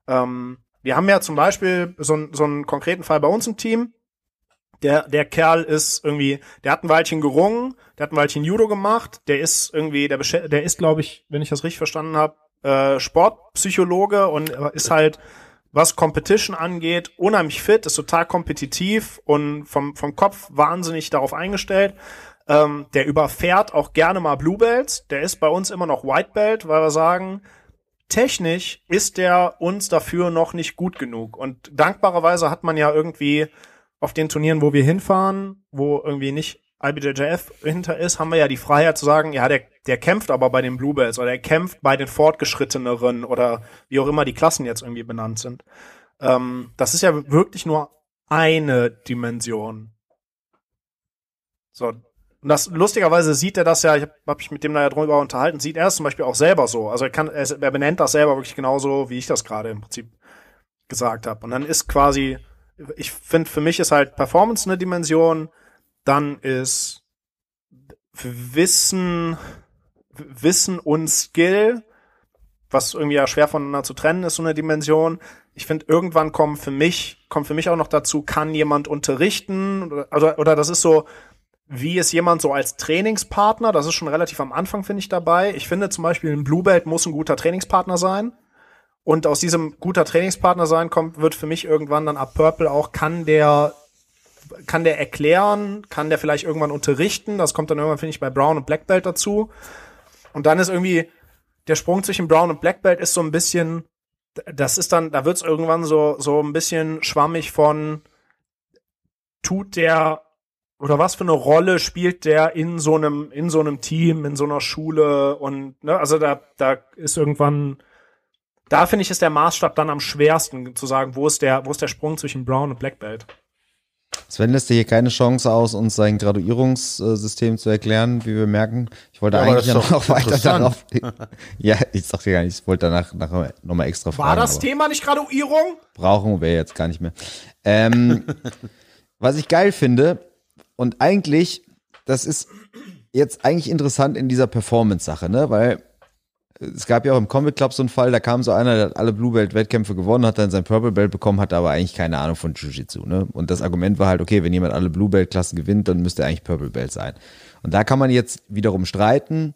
Ähm, wir haben ja zum Beispiel so, einen- so einen konkreten Fall bei uns im Team. Der, der Kerl ist irgendwie, der hat ein Weilchen gerungen, der hat ein Weilchen Judo gemacht, der ist irgendwie, der, der ist, glaube ich, wenn ich das richtig verstanden habe, äh, Sportpsychologe und ist halt, was Competition angeht, unheimlich fit, ist total kompetitiv und vom, vom Kopf wahnsinnig darauf eingestellt. Ähm, der überfährt auch gerne mal Blue Belts. Der ist bei uns immer noch White Belt, weil wir sagen, technisch ist der uns dafür noch nicht gut genug. Und dankbarerweise hat man ja irgendwie auf den Turnieren, wo wir hinfahren, wo irgendwie nicht IBJJF hinter ist, haben wir ja die Freiheit zu sagen, ja, der, der kämpft aber bei den Bluebells oder der kämpft bei den Fortgeschritteneren oder wie auch immer die Klassen jetzt irgendwie benannt sind. Ähm, das ist ja wirklich nur eine Dimension. So. Und das, lustigerweise sieht er das ja, ich habe hab mich mit dem da ja drüber unterhalten, sieht er es zum Beispiel auch selber so. Also er kann, er, er benennt das selber wirklich genauso, wie ich das gerade im Prinzip gesagt habe. Und dann ist quasi, ich finde, für mich ist halt Performance eine Dimension, dann ist Wissen, Wissen und Skill was irgendwie ja schwer voneinander zu trennen ist, so eine Dimension. Ich finde, irgendwann kommen für mich, kommt für mich auch noch dazu, kann jemand unterrichten, oder, oder, oder das ist so, wie ist jemand so als Trainingspartner? Das ist schon relativ am Anfang, finde ich, dabei. Ich finde zum Beispiel, ein Blue Belt muss ein guter Trainingspartner sein. Und aus diesem guter Trainingspartner sein kommt, wird für mich irgendwann dann ab Purple auch, kann der, kann der erklären, kann der vielleicht irgendwann unterrichten. Das kommt dann irgendwann, finde ich, bei Brown und Black Belt dazu. Und dann ist irgendwie, der Sprung zwischen Brown und Black Belt ist so ein bisschen, das ist dann, da wird's irgendwann so, so ein bisschen schwammig von, tut der oder was für eine Rolle spielt der in so einem in so einem Team, in so einer Schule und ne, also da da ist irgendwann da finde ich ist der Maßstab dann am schwersten zu sagen, wo ist der wo ist der Sprung zwischen Brown und Black Belt. Sven lässt dir hier keine Chance aus, uns sein Graduierungssystem zu erklären, wie wir merken. Ich wollte Ja, eigentlich noch weiter darauf. ja, ich sag dir gar nicht, ich wollte danach, nachher nochmal extra fragen. War das Thema nicht Graduierung? Brauchen wir jetzt gar nicht mehr. Ähm, was ich geil finde, und eigentlich, das ist jetzt eigentlich interessant in dieser Performance-Sache, ne, weil es gab ja auch im Comic Club so einen Fall, da kam so einer, der hat alle Blue Belt Wettkämpfe gewonnen, hat dann sein Purple Belt bekommen, hatte aber eigentlich keine Ahnung von Jiu-Jitsu, ne? Und das Argument war halt, okay, wenn jemand alle Blue Belt Klassen gewinnt, dann müsste er eigentlich Purple Belt sein. Und da kann man jetzt wiederum streiten,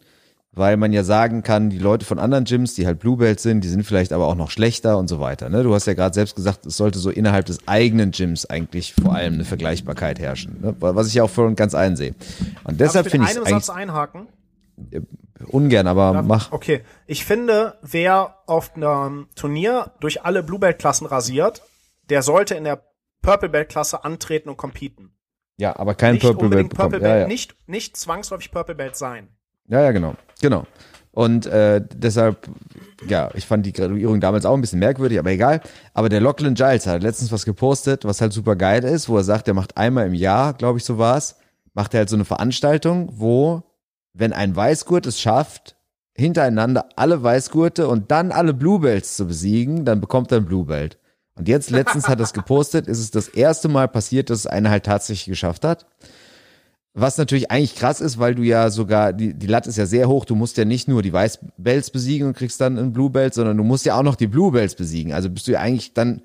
weil man ja sagen kann, die Leute von anderen Gyms, die halt Blue Belt sind, die sind vielleicht aber auch noch schlechter und so weiter. Ne? Du hast ja gerade selbst gesagt, es sollte so innerhalb des eigenen Gyms eigentlich vor allem eine Vergleichbarkeit herrschen, ne? was ich ja auch voll und ganz einsehe. Und deshalb finde ich es einem Satz eigentlich einhaken? Ungern, aber Darf- mach. Okay, ich finde, wer auf einem Turnier durch alle Blue Belt Klassen rasiert, der sollte in der Purple Belt Klasse antreten und competen. Ja, aber kein Nicht Purple Belt. Purple Ja, Belt, ja. nicht nicht zwangsläufig Purple Belt sein. Ja, ja, genau. Genau. Und äh, deshalb, ja, ich fand die Graduierung damals auch ein bisschen merkwürdig, aber egal. Aber der Lachlan Giles hat letztens was gepostet, was halt super geil ist, wo er sagt, er macht einmal im Jahr, glaube ich, so war's, macht er halt so eine Veranstaltung, wo, wenn ein Weißgurt es schafft, hintereinander alle Weißgurte und dann alle Blue Belts zu besiegen, dann bekommt er ein Blue Belt. Und jetzt letztens hat er es gepostet, ist es das erste Mal passiert, dass es einer halt tatsächlich geschafft hat. Was natürlich eigentlich krass ist, weil du ja sogar, die, die Latte ist ja sehr hoch, du musst ja nicht nur die Weißbelts besiegen und kriegst dann ein Blue Belt, sondern du musst ja auch noch die Blue Belts besiegen. Also bist du ja eigentlich dann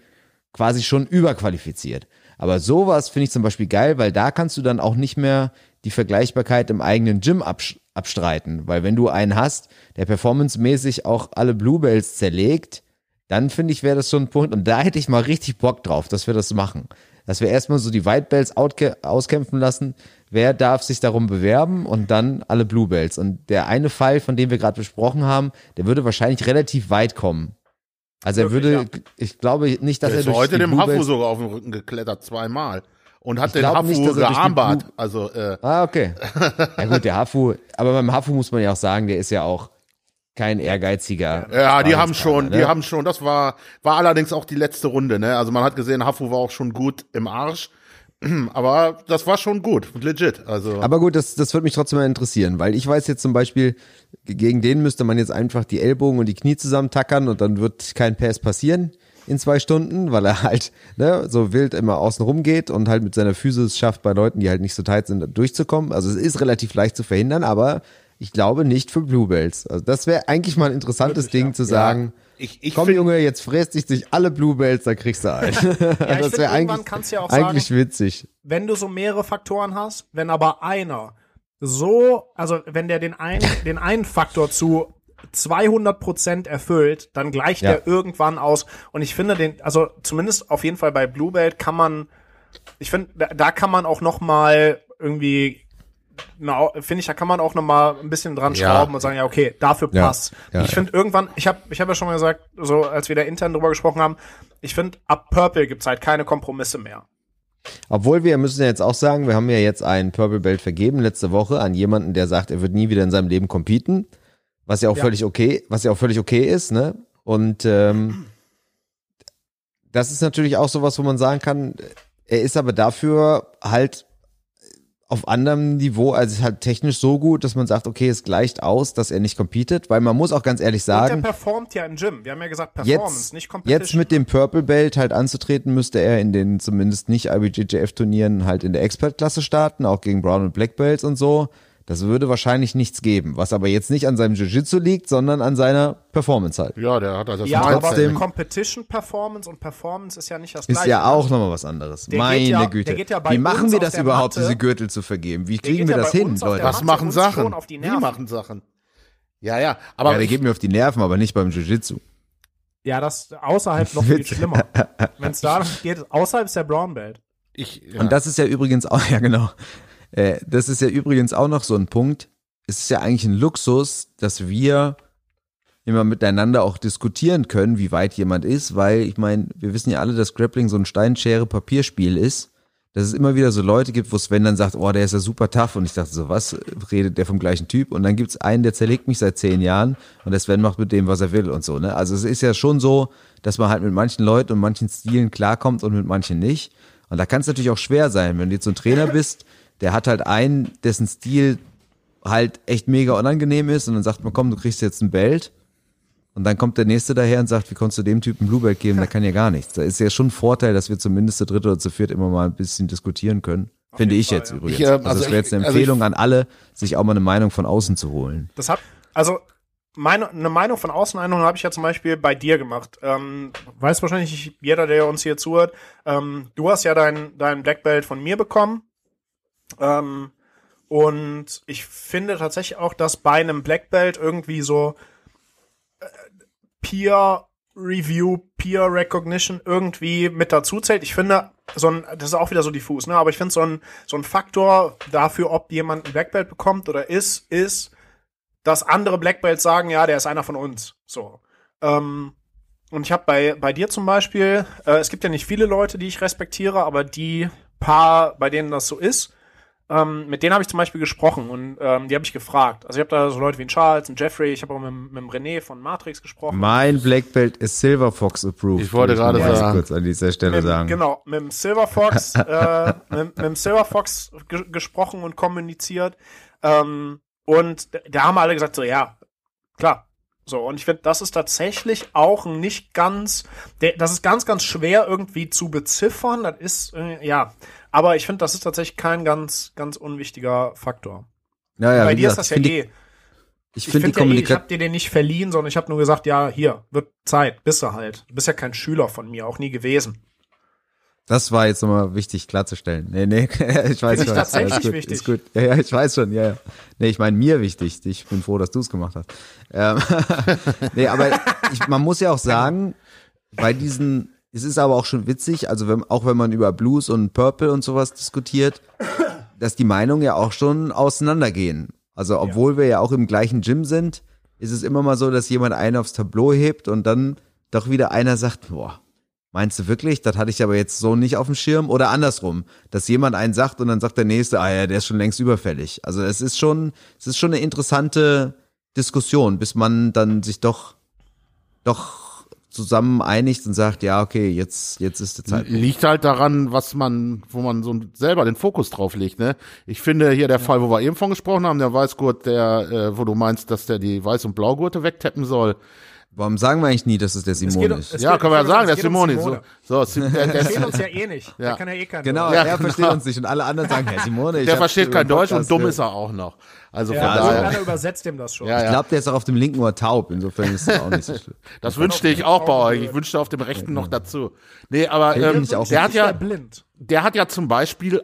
quasi schon überqualifiziert. Aber sowas finde ich zum Beispiel geil, weil da kannst du dann auch nicht mehr die Vergleichbarkeit im eigenen Gym absch- abstreiten. Weil wenn du einen hast, der performancemäßig auch alle Blue Belts zerlegt, dann finde ich, wäre das schon ein Punkt. Und da hätte ich mal richtig Bock drauf, dass wir das machen. Dass wir erstmal so die White Belts outke- auskämpfen lassen. Wer darf sich darum bewerben und dann alle Blue Belts. Und der eine Fall, von dem wir gerade besprochen haben, der würde wahrscheinlich relativ weit kommen. Also er würde, ich glaube nicht, dass Der er ist durch heute die dem Hafu sogar auf den Rücken geklettert, zweimal. Und hat Ich den Hafu nicht, gearmbart. Also, äh, Ah, okay. Ja gut, der Hafu, aber beim Hafu muss man ja auch sagen, der ist ja auch kein ehrgeiziger. ja, die haben schon, ne? die haben schon, das war, war allerdings auch die letzte Runde, ne? Also man hat gesehen, Hafu war auch schon gut im Arsch. Aber das war schon gut, legit. Also, Aber gut, das, das würde mich trotzdem mal interessieren, weil ich weiß jetzt zum Beispiel, gegen den müsste man jetzt einfach die Ellbogen und die Knie zusammentackern und dann wird kein Pass passieren in zwei Stunden, weil er halt ne, so wild immer außen rum geht und halt mit seiner Physis schafft, bei Leuten, die halt nicht so tight sind, durchzukommen. Also es ist relativ leicht zu verhindern, aber ich glaube nicht für Blue Belts. Also das wäre eigentlich mal ein interessantes Ding zu sagen. ich, ich Komm Junge, jetzt fräst dich durch alle Blue Belts, dann kriegst du einen. Ja, ich das wäre eigentlich, ja auch eigentlich sagen, witzig. wenn du so mehrere Faktoren hast, wenn aber einer so, also wenn der den einen, den einen Faktor zu 200 Prozent erfüllt, dann gleicht Ja. der irgendwann aus. Und ich finde den, also zumindest auf jeden Fall bei Blue Belt kann man, ich finde, da, da kann man auch noch mal irgendwie na, finde ich, da kann man auch noch mal ein bisschen dran Ja. schrauben und sagen, ja, okay, dafür Ja. passt. Ja, ich finde irgendwann, ich habe ich hab ja schon mal gesagt, so als wir da intern drüber gesprochen haben, ich finde, ab Purple gibt's halt keine Kompromisse mehr. Obwohl wir müssen ja jetzt auch sagen, wir haben ja jetzt einen Purple Belt vergeben letzte Woche an jemanden, der sagt, er wird nie wieder in seinem Leben competen, was ja auch Ja. völlig okay, was ja auch völlig okay ist, ne? Und ähm, das ist natürlich auch sowas, wo man sagen kann, er ist aber dafür halt auf anderem Niveau, also halt technisch so gut, dass man sagt, okay, es gleicht aus, dass er nicht competet, weil man muss auch ganz ehrlich Und der sagen, performt ja im Gym. Wir haben ja gesagt, Performance, jetzt, nicht Competition. jetzt mit dem Purple Belt halt anzutreten, müsste er in den zumindest nicht IBJJF-Turnieren halt in der Expert-Klasse starten, auch gegen Brown und Black Belts und so. Das würde wahrscheinlich nichts geben, was aber jetzt nicht an seinem Jiu-Jitsu liegt, sondern an seiner Performance halt. Ja, der hat also das Ja, Mindset. aber trotzdem- Competition Performance und Performance ist ja nicht das Ist gleiche. ja auch nochmal was anderes. Der Meine geht ja- Güte. der geht ja bei Wie machen wir das überhaupt, Matte- diese Gürtel zu vergeben? Wie kriegen wir ja das hin, Leute? Was machen Sachen? die machen Sachen. Ja, ja. Aber ja, der geht mir auf die Nerven, aber nicht beim Jiu-Jitsu. Ja, das außerhalb noch viel schlimmer. Wenn es da geht, außerhalb ist der Brown Belt. ich ja. Und das ist ja übrigens auch, ja genau, äh, das ist ja übrigens auch noch so ein Punkt. Es ist ja eigentlich ein Luxus, dass wir immer miteinander auch diskutieren können, wie weit jemand ist, weil ich meine, wir wissen ja alle, dass Grappling so ein Steinschere-Papierspiel ist. Dass es immer wieder so Leute gibt, wo Sven dann sagt, oh, der ist ja super tough. Und ich dachte so, was redet der vom gleichen Typ? Und dann gibt's einen, der zerlegt mich seit zehn Jahren und der Sven macht mit dem, was er will und so. Ne? Also es ist ja schon so, dass man halt mit manchen Leuten und manchen Stilen klarkommt und mit manchen nicht. Und da kann es natürlich auch schwer sein, wenn du jetzt so ein Trainer bist, der hat halt einen, dessen Stil halt echt mega unangenehm ist und dann sagt man, komm, du kriegst jetzt ein Belt. Und dann kommt der Nächste daher und sagt, wie konntest du dem Typen Blue Belt geben? Der kann ja gar nichts. Da ist ja schon ein Vorteil, dass wir zumindest zu dritt oder zu viert immer mal ein bisschen diskutieren können. Finde jeden ich Fall, jetzt ja. übrigens. Ich, äh, also, also es wäre ich- jetzt eine also ich- Empfehlung an alle, sich auch mal eine Meinung von außen zu holen. Das hat, also meine, eine Meinung von Außeneinungen habe ich ja zum Beispiel bei dir gemacht. Ähm, weiß wahrscheinlich jeder, der uns hier zuhört. Ähm, du hast ja dein, dein Black Belt von mir bekommen. Ähm, und ich finde tatsächlich auch, dass bei einem Black Belt irgendwie so äh, Peer Review, Peer Recognition irgendwie mit dazu zählt. Ich finde, so ein, das ist auch wieder so diffus, ne? Aber ich finde so ein, so ein Faktor dafür, ob jemand ein Black Belt bekommt oder ist, ist, dass andere Black Belts sagen, ja, der ist einer von uns. So. Ähm, und ich habe bei, bei dir zum Beispiel, äh, es gibt ja nicht viele Leute, die ich respektiere, aber die paar, bei denen das so ist, ähm, mit denen habe ich zum Beispiel gesprochen und ähm, die habe ich gefragt. Also ich habe da so Leute wie ein Charles, ein Jeffrey, ich habe auch mit, mit dem René von Matrix gesprochen. Mein Black Belt ist Silver Fox approved. Ich wollte gerade ganz sagen. kurz an dieser Stelle mit, sagen. Genau, mit dem Silver Fox, äh, mit, mit dem Silver Fox ge gesprochen und kommuniziert. Ähm, und da haben alle gesagt, so ja, klar. So, und ich finde, das ist tatsächlich auch nicht ganz, der, das ist ganz, ganz schwer irgendwie zu beziffern. Das ist, äh, ja. Aber ich finde, das ist tatsächlich kein ganz, ganz unwichtiger Faktor. Ja, ja, Bei dir gesagt, ist das ja eh. Ich, ich finde die finde ja eh, ich habe dir den nicht verliehen, sondern ich habe nur gesagt, ja, hier, wird Zeit, bist du halt. Du bist ja kein Schüler von mir, auch nie gewesen. Das war jetzt nochmal wichtig klarzustellen. Nee, nee, ich weiß schon. tatsächlich gut, wichtig. Ist gut. Ja, ja, ich weiß schon, ja, ja. Nee, ich meine mir wichtig. Ich bin froh, dass du es gemacht hast. Ähm, nee, aber ich, man muss ja auch sagen, bei diesen, es ist aber auch schon witzig, also wenn, auch wenn man über Blues und Purple und sowas diskutiert, dass die Meinungen ja auch schon auseinandergehen. Also obwohl wir ja auch im gleichen Gym sind, ist es immer mal so, dass jemand einen aufs Tableau hebt und dann doch wieder einer sagt, boah, Meinst du wirklich? Das hatte ich aber jetzt so nicht auf dem Schirm. Oder andersrum, dass jemand einen sagt und dann sagt der nächste, ah ja, der ist schon längst überfällig. Also es ist schon, es ist schon eine interessante Diskussion, bis man dann sich doch, doch zusammen einigt und sagt, ja, okay, jetzt, jetzt ist die Zeit. Liegt halt daran, was man, wo man so selber den Fokus drauf legt, ne? Ich finde hier der Fall, wo wir eben von gesprochen haben, der Weißgurt, der, äh, wo du meinst, dass der die Weiß- und Blaugurte wegtappen soll. Warum sagen wir eigentlich nie, dass es der Simon geht um- ist? es ja, geht- können wir ja sagen, der Simone. Simone. So, so, der, verstehen uns ja eh nicht. Ja. Der kann ja eh kein Genau, Ja, er genau. versteht uns nicht und alle anderen sagen, Herr Simone, ich der versteht kein Deutsch und dumm ist er auch noch. Also von Ja, also daher. irgendeiner übersetzt dem das schon. Ja, Ich ja. glaube, der ist auch auf dem linken Ohr taub, insofern ist es auch nicht so schlimm. Das wünschte ich auch bei euch. Ich wünschte auf dem rechten noch dazu. Nee, aber ähm, ich auch der hat ja, blind. der hat ja zum Beispiel,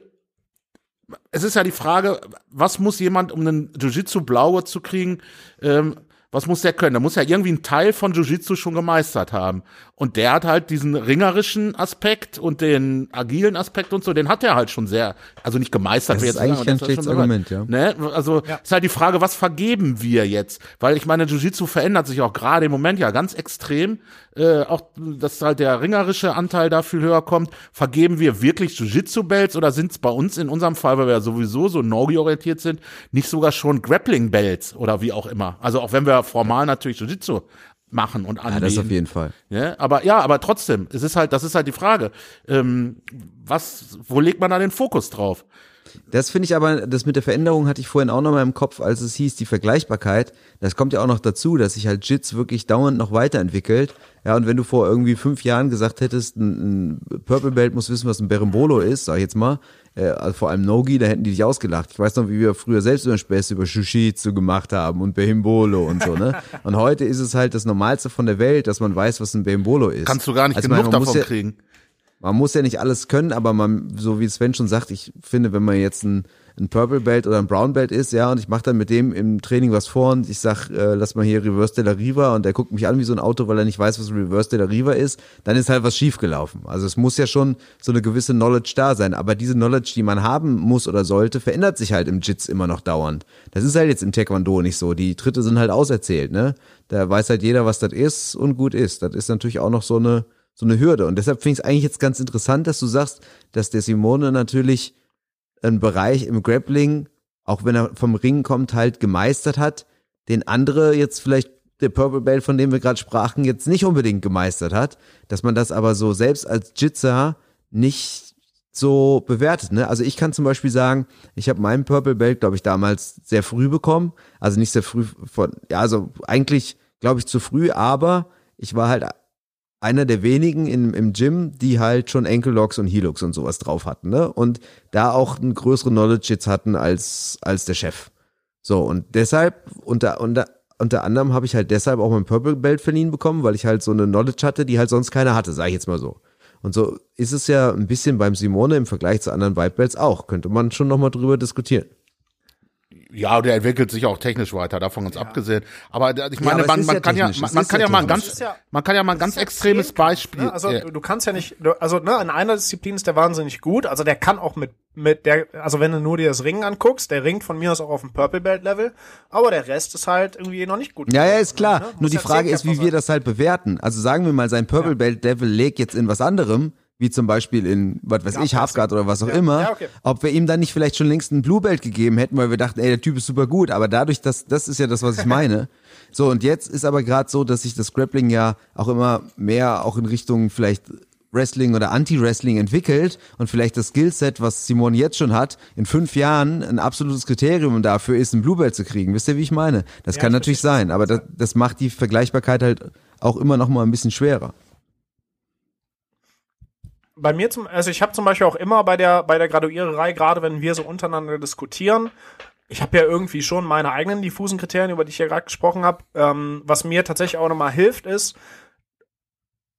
es ist ja die Frage, was muss jemand, um einen Jiu-Jitsu Blaue zu kriegen, ähm, was muss der können? Der muss ja irgendwie einen Teil von Jiu-Jitsu schon gemeistert haben. Und der hat halt diesen ringerischen Aspekt und den agilen Aspekt und so, den hat er halt schon sehr, also nicht gemeistert. Das ist jetzt eigentlich ist schlechtes Argument, ja. Ne? Also Ja. ist halt die Frage, was vergeben wir jetzt? Weil ich meine, Jiu-Jitsu verändert sich auch gerade im Moment ja ganz extrem. Äh, auch, dass halt der ringerische Anteil da viel höher kommt. Vergeben wir wirklich Jiu-Jitsu-Belts oder sind es bei uns in unserem Fall, weil wir ja sowieso so Nogi-orientiert sind, nicht sogar schon Grappling-Belts oder wie auch immer? Also auch wenn wir formal natürlich Jiu-Jitsu machen und Ja, anbieten. das auf jeden Fall. Ja, aber ja, aber trotzdem, es ist halt, das ist halt die Frage. Ähm, was, wo legt man da den Fokus drauf? Das finde ich aber, das mit der Veränderung hatte ich vorhin auch noch mal im Kopf, als es hieß, die Vergleichbarkeit. Das kommt ja auch noch dazu, dass sich halt Jits wirklich dauernd noch weiterentwickelt. Ja, und wenn du vor irgendwie fünf Jahren gesagt hättest, ein, ein Purple Belt muss wissen, was ein Berimbolo ist, sag ich jetzt mal, also vor allem Nogi, da hätten die dich ausgelacht. Ich weiß noch, wie wir früher selbst über Späße über Shushitsu gemacht haben und Behimbolo und so, ne? Und heute ist es halt das Normalste von der Welt, dass man weiß, was ein Behimbolo ist. Kannst du gar nicht Also genug muss davon ja- kriegen. man muss ja nicht alles können, aber man, so wie Sven schon sagt, ich finde, wenn man jetzt ein, ein Purple Belt oder ein Brown Belt ist, ja, und ich mache dann mit dem im Training was vor und ich sag, äh, lass mal hier Reverse de la Riva und der guckt mich an wie so ein Auto, weil er nicht weiß, was Reverse de la Riva ist, dann ist halt was schiefgelaufen. Also es muss ja schon so eine gewisse Knowledge da sein, aber diese Knowledge, die man haben muss oder sollte, verändert sich halt im Jits immer noch dauernd. Das ist halt jetzt im Taekwondo nicht so. Die Tritte sind halt auserzählt, ne? Da weiß halt jeder, was das ist und gut ist. Das ist natürlich auch noch so eine so eine Hürde. Und deshalb finde ich es eigentlich jetzt ganz interessant, dass du sagst, dass der Simone natürlich einen Bereich im Grappling, auch wenn er vom Ring kommt, halt gemeistert hat, den andere jetzt vielleicht der Purple Belt, von dem wir gerade sprachen, jetzt nicht unbedingt gemeistert hat, dass man das aber so selbst als Jitzer nicht so bewertet. Ne? Also ich kann zum Beispiel sagen, ich habe meinen Purple Belt, glaube ich, damals sehr früh bekommen. Also nicht sehr früh von, ja, also eigentlich, glaube ich, zu früh, aber ich war halt einer der wenigen im, im Gym, die halt schon Ankle Locks und Helix und sowas drauf hatten, ne? Und da auch einen größeren Knowledge jetzt hatten als, als der Chef. So, und deshalb, unter, unter, unter anderem habe ich halt deshalb auch mein Purple Belt verliehen bekommen, weil ich halt so eine Knowledge hatte, die halt sonst keiner hatte, sage ich jetzt mal so. Und so ist es ja ein bisschen beim Simone im Vergleich zu anderen White Belts auch. Könnte man schon nochmal drüber diskutieren. Ja, der entwickelt sich auch technisch weiter, davon ganz abgesehen. Aber ich meine, aber man, man ja kann ja, man, kann ja ja mal ein ganz, ja- man kann ja mal ein ganz ja extremes Zehnkampf, Beispiel. Ne? Also ja. du, kannst ja nicht, also ne, in einer Disziplin ist der wahnsinnig gut. Also der kann auch mit mit der, also wenn du nur dir das Ringen anguckst, der ringt von mir aus auch auf dem Purple Belt Level, aber der Rest ist halt irgendwie noch nicht gut. Ja, ja, ist klar. ne? Nur die ja Frage ist, wie wir das halt bewerten. Also sagen wir mal, sein Purple Belt Devil legt jetzt in was anderem, wie zum Beispiel in, was weiß ich, Halfguard oder was auch Ja. immer, Ja, okay. ob wir ihm dann nicht vielleicht schon längst einen Blue Belt gegeben hätten, weil wir dachten, ey, der Typ ist super gut. Aber dadurch, dass, das ist ja das, was ich meine. So, und jetzt ist aber gerade so, dass sich das Grappling ja auch immer mehr auch in Richtung vielleicht Wrestling oder Anti-Wrestling entwickelt und vielleicht das Skillset, was Simon jetzt schon hat, in fünf Jahren ein absolutes Kriterium dafür ist, einen Blue Belt zu kriegen. Wisst ihr, wie ich meine? Das Ja, kann ich natürlich sein, aber das, das macht die Vergleichbarkeit halt auch immer noch mal ein bisschen schwerer. Bei mir zum, also ich habe zum Beispiel auch immer bei der bei der Graduiererei, gerade wenn wir so untereinander diskutieren, ich habe ja irgendwie schon meine eigenen diffusen Kriterien, über die ich ja gerade gesprochen habe. Ähm, was mir tatsächlich auch nochmal hilft, ist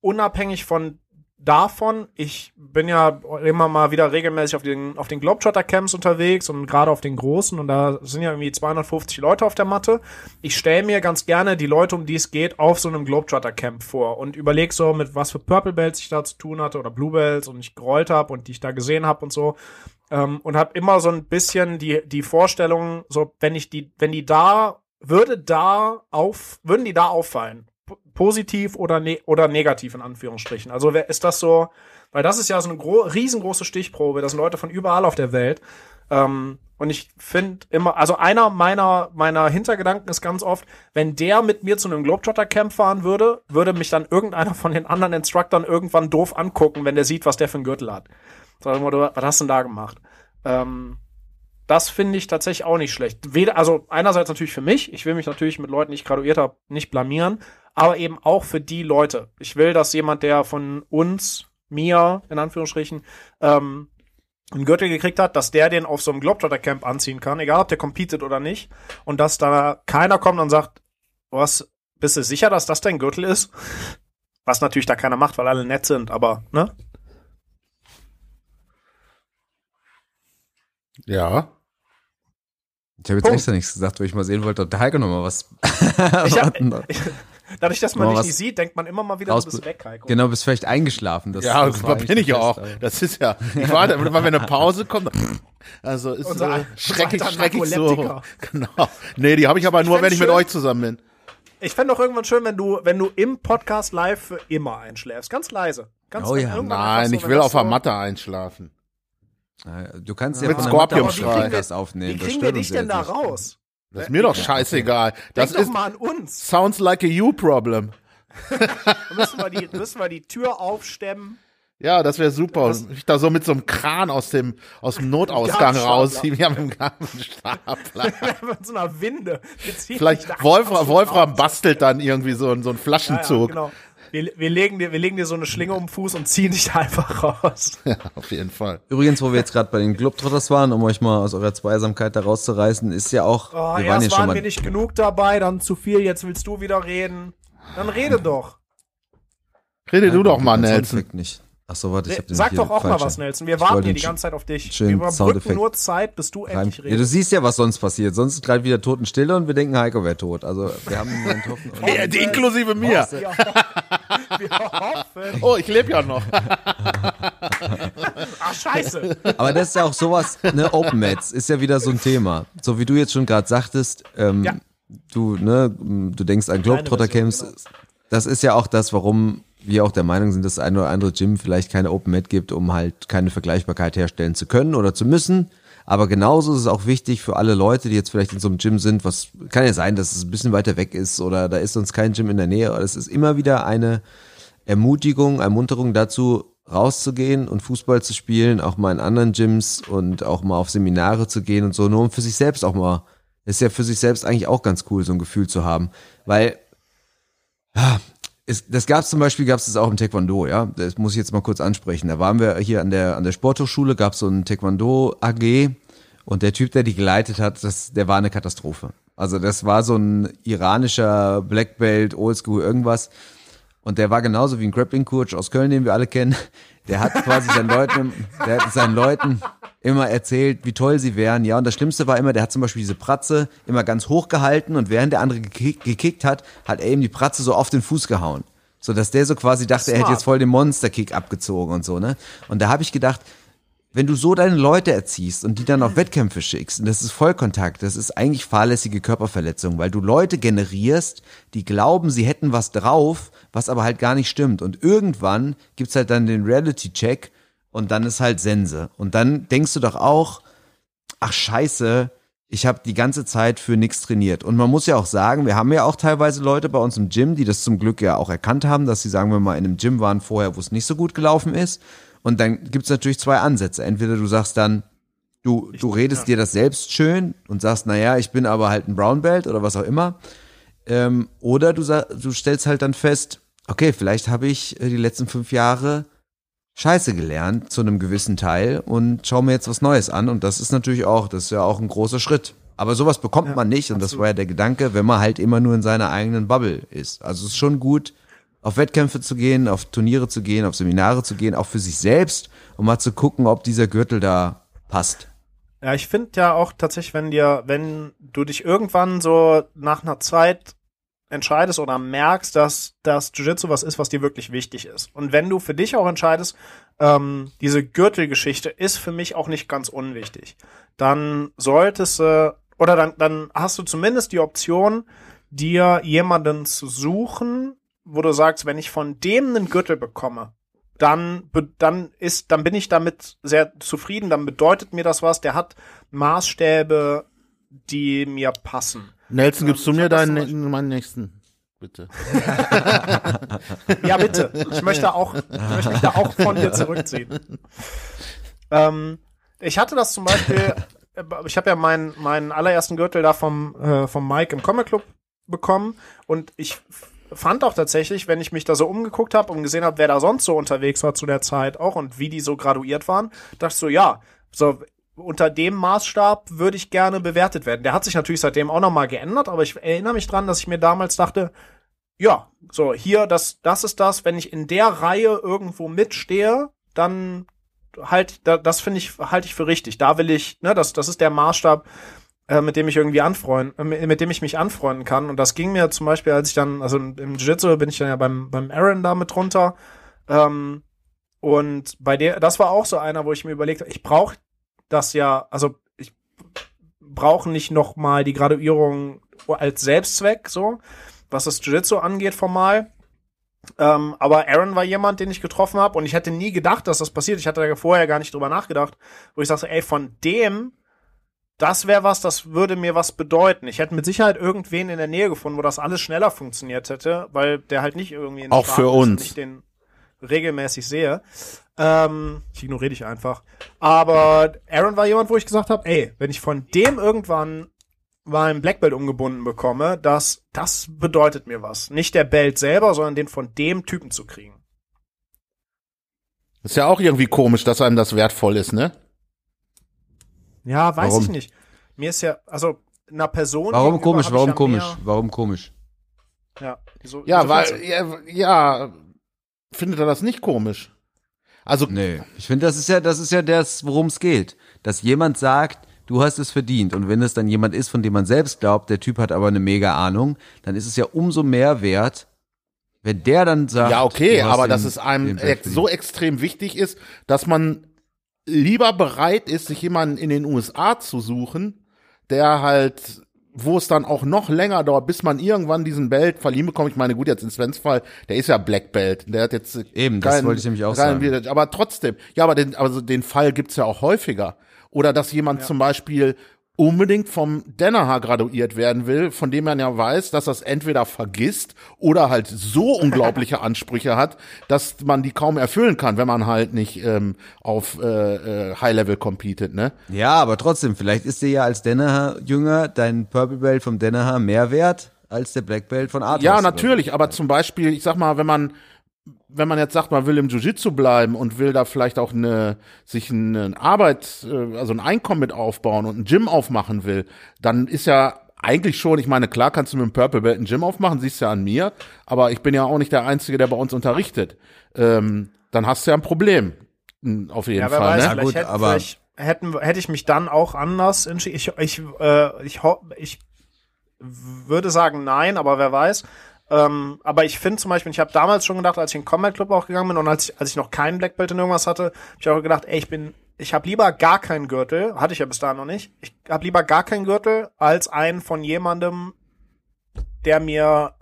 unabhängig von davon, ich bin ja immer mal wieder regelmäßig auf den, auf den Globetrotter-Camps unterwegs und gerade auf den großen und da sind ja irgendwie 250 Leute auf der Matte. Ich stelle mir ganz gerne die Leute, um die es geht, auf so einem Globetrotter-Camp vor und überlege so, mit was für Purple Belts ich da zu tun hatte oder Blue Belts und ich gerollt habe und die ich da gesehen habe und so. Ähm, und habe immer so ein bisschen die, die Vorstellung, so, wenn ich die, wenn die da, würde da auf, würden die da auffallen? Positiv oder, ne oder negativ in Anführungsstrichen. Also wer ist das so, weil das ist ja so eine gro riesengroße Stichprobe, das sind Leute von überall auf der Welt. Ähm, und ich finde immer, also einer meiner, meiner Hintergedanken ist ganz oft, wenn der mit mir zu einem Globetrotter-Camp fahren würde, würde mich dann irgendeiner von den anderen Instructoren irgendwann doof angucken, wenn der sieht, was der für einen Gürtel hat. Sag mal, was hast du denn da gemacht? Ähm, das finde ich tatsächlich auch nicht schlecht. Weder, also einerseits natürlich für mich, ich will mich natürlich mit Leuten, die ich graduiert habe, nicht blamieren, aber eben auch für die Leute. Ich will, dass jemand, der von uns, mir, in Anführungsstrichen, ähm, einen Gürtel gekriegt hat, dass der den auf so einem Globetrotter-Camp anziehen kann, egal ob der competet oder nicht, und dass da keiner kommt und sagt, was, bist du sicher, dass das dein Gürtel ist? Was natürlich da keiner macht, weil alle nett sind, aber, ne? Ja. Ich habe jetzt Punkt. extra nichts gesagt, weil ich mal sehen wollte, ob der Heiko noch mal was. Ich hab, dadurch, dass man dich nicht sieht, denkt man immer mal wieder, du bist weg, Heiko. genau, bist vielleicht eingeschlafen. Das, Ja, das das war bin ich ja auch. Aber- Das ist ja, ich warte, wenn eine Pause kommt, also ist Unser- äh, schrecklich, schrecklich so. Genau. Nee, die habe ich aber nur, fänd's wenn ich mit schön- euch zusammen bin. Ich fände doch irgendwann schön, wenn du, wenn du im Podcast live für immer einschläfst. Ganz leise. Ganz Oh ja. Nein, ich will auf der Matte einschlafen. Ja, Du kannst ja Mit von der Matte Scorpion. Podcast aufnehmen. Wie das kriegen wir dich denn da nicht. raus? Das ist mir doch scheißegal. Das Denk ist doch mal an uns. sounds like a you problem. Müssen wir die, müssen wir die Tür aufstemmen? Ja, das wäre super. Und mich da so mit so einem Kran aus dem, aus dem Notausgang rausziehen. Ja, mit dem Gabelstapler. mit so einer Winde. Vielleicht Wolfram, Wolfram bastelt dann irgendwie so, einen- so einen Ja, ja, Flaschenzug. genau. Wir, wir, legen dir, wir legen dir so eine Schlinge um den Fuß und ziehen dich da einfach raus. Ja, auf jeden Fall. Übrigens, wo wir jetzt gerade bei den Globetrotters waren, um euch mal aus eurer Zweisamkeit da rauszureißen, ist ja auch, Oh, wir waren erst ja schon waren mal, wir nicht genug dabei, dann zu viel, jetzt willst du wieder reden. Dann rede doch. Rede du doch mal, Nelson. Nicht. Ach so, warte, ich hab den Sag hier doch auch mal was, Nelson. Wir Ich warten hier die ganze Zeit auf dich. Wir überbrücken nur Zeit, bis du endlich Ja, du redest. siehst ja, was sonst passiert. Sonst ist gerade wieder Totenstille und wir denken, Heiko wäre tot. Also wir haben einen Moment hoffen. Ja, die inklusive mir. Wir, ho- wir hoffen. Oh, ich lebe ja noch. Ach, scheiße. Aber das ist ja auch sowas, ne, Open Mats ist ja wieder so ein Thema. So wie du jetzt schon gerade sagtest, ähm, Ja. du, ne, du denkst an Globetrotter Camps. Version, Das ist ja auch das, warum wir auch der Meinung sind, dass ein oder andere Gym vielleicht keine Open Mat gibt, um halt keine Vergleichbarkeit herstellen zu können oder zu müssen. Aber genauso ist es auch wichtig für alle Leute, die jetzt vielleicht in so einem Gym sind, was kann ja sein, dass es ein bisschen weiter weg ist oder da ist sonst kein Gym in der Nähe. Es ist immer wieder eine Ermutigung, Ermunterung dazu, rauszugehen und Fußball zu spielen, auch mal in anderen Gyms und auch mal auf Seminare zu gehen und so, nur um für sich selbst auch mal, ist ja für sich selbst eigentlich auch ganz cool, so ein Gefühl zu haben. Weil, es, das gab es zum Beispiel, gab es das auch im Taekwondo, ja. Das muss ich jetzt mal kurz ansprechen. Da waren wir hier an der, an der Sporthochschule, gab es so ein Taekwondo AG und der Typ, der die geleitet hat, das, der war eine Katastrophe. Also das war so ein iranischer Black Belt, Oldschool, irgendwas. Und der war genauso wie ein Grappling-Coach aus Köln, den wir alle kennen. Der hat quasi seinen Leuten, der hat seinen Leuten immer erzählt, wie toll sie wären. Ja, und das Schlimmste war immer, der hat zum Beispiel diese Pratze immer ganz hoch gehalten und während der andere gekickt, gekickt hat, hat er ihm die Pratze so auf den Fuß gehauen. So dass der so quasi dachte, er hätte Smart. jetzt voll den Monster-Kick abgezogen und so, ne? Und da habe ich gedacht, wenn du so deine Leute erziehst und die dann auf Wettkämpfe schickst, und das ist Vollkontakt, das ist eigentlich fahrlässige Körperverletzung, weil du Leute generierst, die glauben, sie hätten was drauf, was aber halt gar nicht stimmt. Und irgendwann gibt's halt dann den Reality-Check und dann ist halt Sense. Und dann denkst du doch auch, ach scheiße, ich habe die ganze Zeit für nichts trainiert. Und man muss ja auch sagen, wir haben ja auch teilweise Leute bei uns im Gym, die das zum Glück ja auch erkannt haben, dass sie, sagen wir mal, in einem Gym waren vorher, wo es nicht so gut gelaufen ist. Und dann gibt's natürlich zwei Ansätze. Entweder du sagst dann, du, du redest dir das selbst schön und sagst, naja, ich bin aber halt ein Brown Belt oder was auch immer. Ähm, oder du, du stellst halt dann fest, okay, vielleicht habe ich äh, die letzten fünf Jahre Scheiße gelernt zu einem gewissen Teil und schau mir jetzt was Neues an. Und das ist natürlich auch, das ist ja auch ein großer Schritt. Aber sowas bekommt man nicht und das war ja der Gedanke, wenn man halt immer nur in seiner eigenen Bubble ist. Also es ist schon gut, auf Wettkämpfe zu gehen, auf Turniere zu gehen, auf Seminare zu gehen, auch für sich selbst, um mal zu gucken, ob dieser Gürtel da passt. Ja, ich finde ja auch tatsächlich, wenn dir, wenn du dich irgendwann so nach einer Zeit entscheidest oder merkst, dass das Jiu-Jitsu was ist, was dir wirklich wichtig ist. Und wenn du für dich auch entscheidest, ähm, diese Gürtelgeschichte ist für mich auch nicht ganz unwichtig, dann solltest du, oder dann, dann hast du zumindest die Option, dir jemanden zu suchen, wo du sagst, wenn ich von dem einen Gürtel bekomme, dann, dann ist, dann bin ich damit sehr zufrieden, dann bedeutet mir das was, der hat Maßstäbe, die mir passen. Nelson, gibst du mir deinen, meinen nächsten? Bitte. Ja, bitte. Ich möchte auch, ich möchte mich da auch von dir zurückziehen. Ähm, ich hatte das zum Beispiel, äh, ich habe ja meinen, meinen allerersten Gürtel da vom, äh, vom Mike im Comic Club bekommen und ich fand auch tatsächlich, wenn ich mich da so umgeguckt habe und gesehen habe, wer da sonst so unterwegs war zu der Zeit auch und wie die so graduiert waren, dachte ich so, ja, so unter dem Maßstab würde ich gerne bewertet werden. Der hat sich natürlich seitdem auch nochmal geändert, aber ich erinnere mich dran, dass ich mir damals dachte, ja, so hier, das, das ist das, wenn ich in der Reihe irgendwo mitstehe, dann halt, da, das finde ich, halte ich für richtig. Da will ich, ne, das, das ist der Maßstab, äh, mit dem ich irgendwie anfreunden, äh, mit, dem ich mich anfreunden kann. Und das ging mir zum Beispiel, als ich dann, also im im Jiu-Jitsu bin ich dann ja beim, beim Aaron da mit runter. Ähm, und bei der, das war auch so einer, wo ich mir überlegt habe, ich brauche das ja, also ich brauche nicht noch mal die Graduierung als Selbstzweck, so, was das Jiu-Jitsu angeht formal. Ähm, aber Aaron war jemand, den ich getroffen habe und ich hätte nie gedacht, dass das passiert. Ich hatte da vorher gar nicht drüber nachgedacht, wo ich sagte, ey, von dem, das wäre was, das würde mir was bedeuten. Ich hätte mit Sicherheit irgendwen in der Nähe gefunden, wo das alles schneller funktioniert hätte, weil der halt nicht irgendwie in Auch Staaten für ist uns. Nicht den, regelmäßig sehe. Ähm, ich ignoriere dich einfach. Aber Aaron war jemand, wo ich gesagt habe, ey, wenn ich von dem irgendwann mein Black Belt umgebunden bekomme, das, das bedeutet mir was. Nicht der Belt selber, sondern den von dem Typen zu kriegen. Ist ja auch irgendwie komisch, dass einem das wertvoll ist, ne? Ja, weiß Warum? ich nicht. Mir ist ja, also einer Person. Warum komisch? Warum ja komisch? Warum komisch? ja, so, Ja, weil, ja, ja, findet er das nicht komisch? Also, Nee. Ich finde, das ist ja, das ist ja das, worum es geht. Dass jemand sagt, du hast es verdient. Und wenn es dann jemand ist, von dem man selbst glaubt, der Typ hat aber eine mega Ahnung, dann ist es ja umso mehr wert, wenn der dann sagt. ja, okay, aber den- dass es einem so extrem wichtig ist, dass man lieber bereit ist, sich jemanden in den USA zu suchen, der halt, wo es dann auch noch länger dauert, bis man irgendwann diesen Belt verliehen bekommt. Ich meine, gut, jetzt in Svens Fall, der ist ja Black Belt, der hat jetzt Eben, das wollte ich nämlich auch keinen sagen. Aber trotzdem, ja, aber den, also den Fall gibt's ja auch häufiger. Oder dass jemand zum Beispiel unbedingt vom Danaher graduiert werden will, von dem man ja weiß, dass es entweder vergisst oder halt so unglaubliche Ansprüche hat, dass man die kaum erfüllen kann, wenn man halt nicht ähm, auf äh, äh, High Level competet, ne? Ja, aber trotzdem, vielleicht ist dir ja als Danaher-Jünger dein Purple Belt vom Danaher mehr wert als der Black Belt von Arthur. Ja, natürlich, aber zum Beispiel, ich sag mal, wenn man wenn man jetzt sagt, man will im Jiu-Jitsu bleiben und will da vielleicht auch eine, sich eine Arbeit, äh, also ein Einkommen mit aufbauen und ein Gym aufmachen will, dann ist ja eigentlich schon, ich meine, klar kannst du mit dem Purple Belt ein Gym aufmachen, siehst ja an mir, aber ich bin ja auch nicht der Einzige, der bei uns unterrichtet. Ähm, dann hast du ja ein Problem. Hm, Auf jeden Ja, wer Fall, weiß, ne? vielleicht, gut, hätten, aber- vielleicht hätten, hätte ich mich dann auch anders entschieden. Ich, ich, äh, ich, ho- ich würde sagen nein, aber wer weiß. Ähm, aber ich finde zum Beispiel, ich habe damals schon gedacht, als ich in den Combat Club auch gegangen bin und als ich, als ich noch keinen Black Belt in irgendwas hatte, habe ich auch gedacht, ey, ich bin, ich habe lieber gar keinen Gürtel, hatte ich ja bis dahin noch nicht. Ich habe lieber gar keinen Gürtel als einen von jemandem, der mir,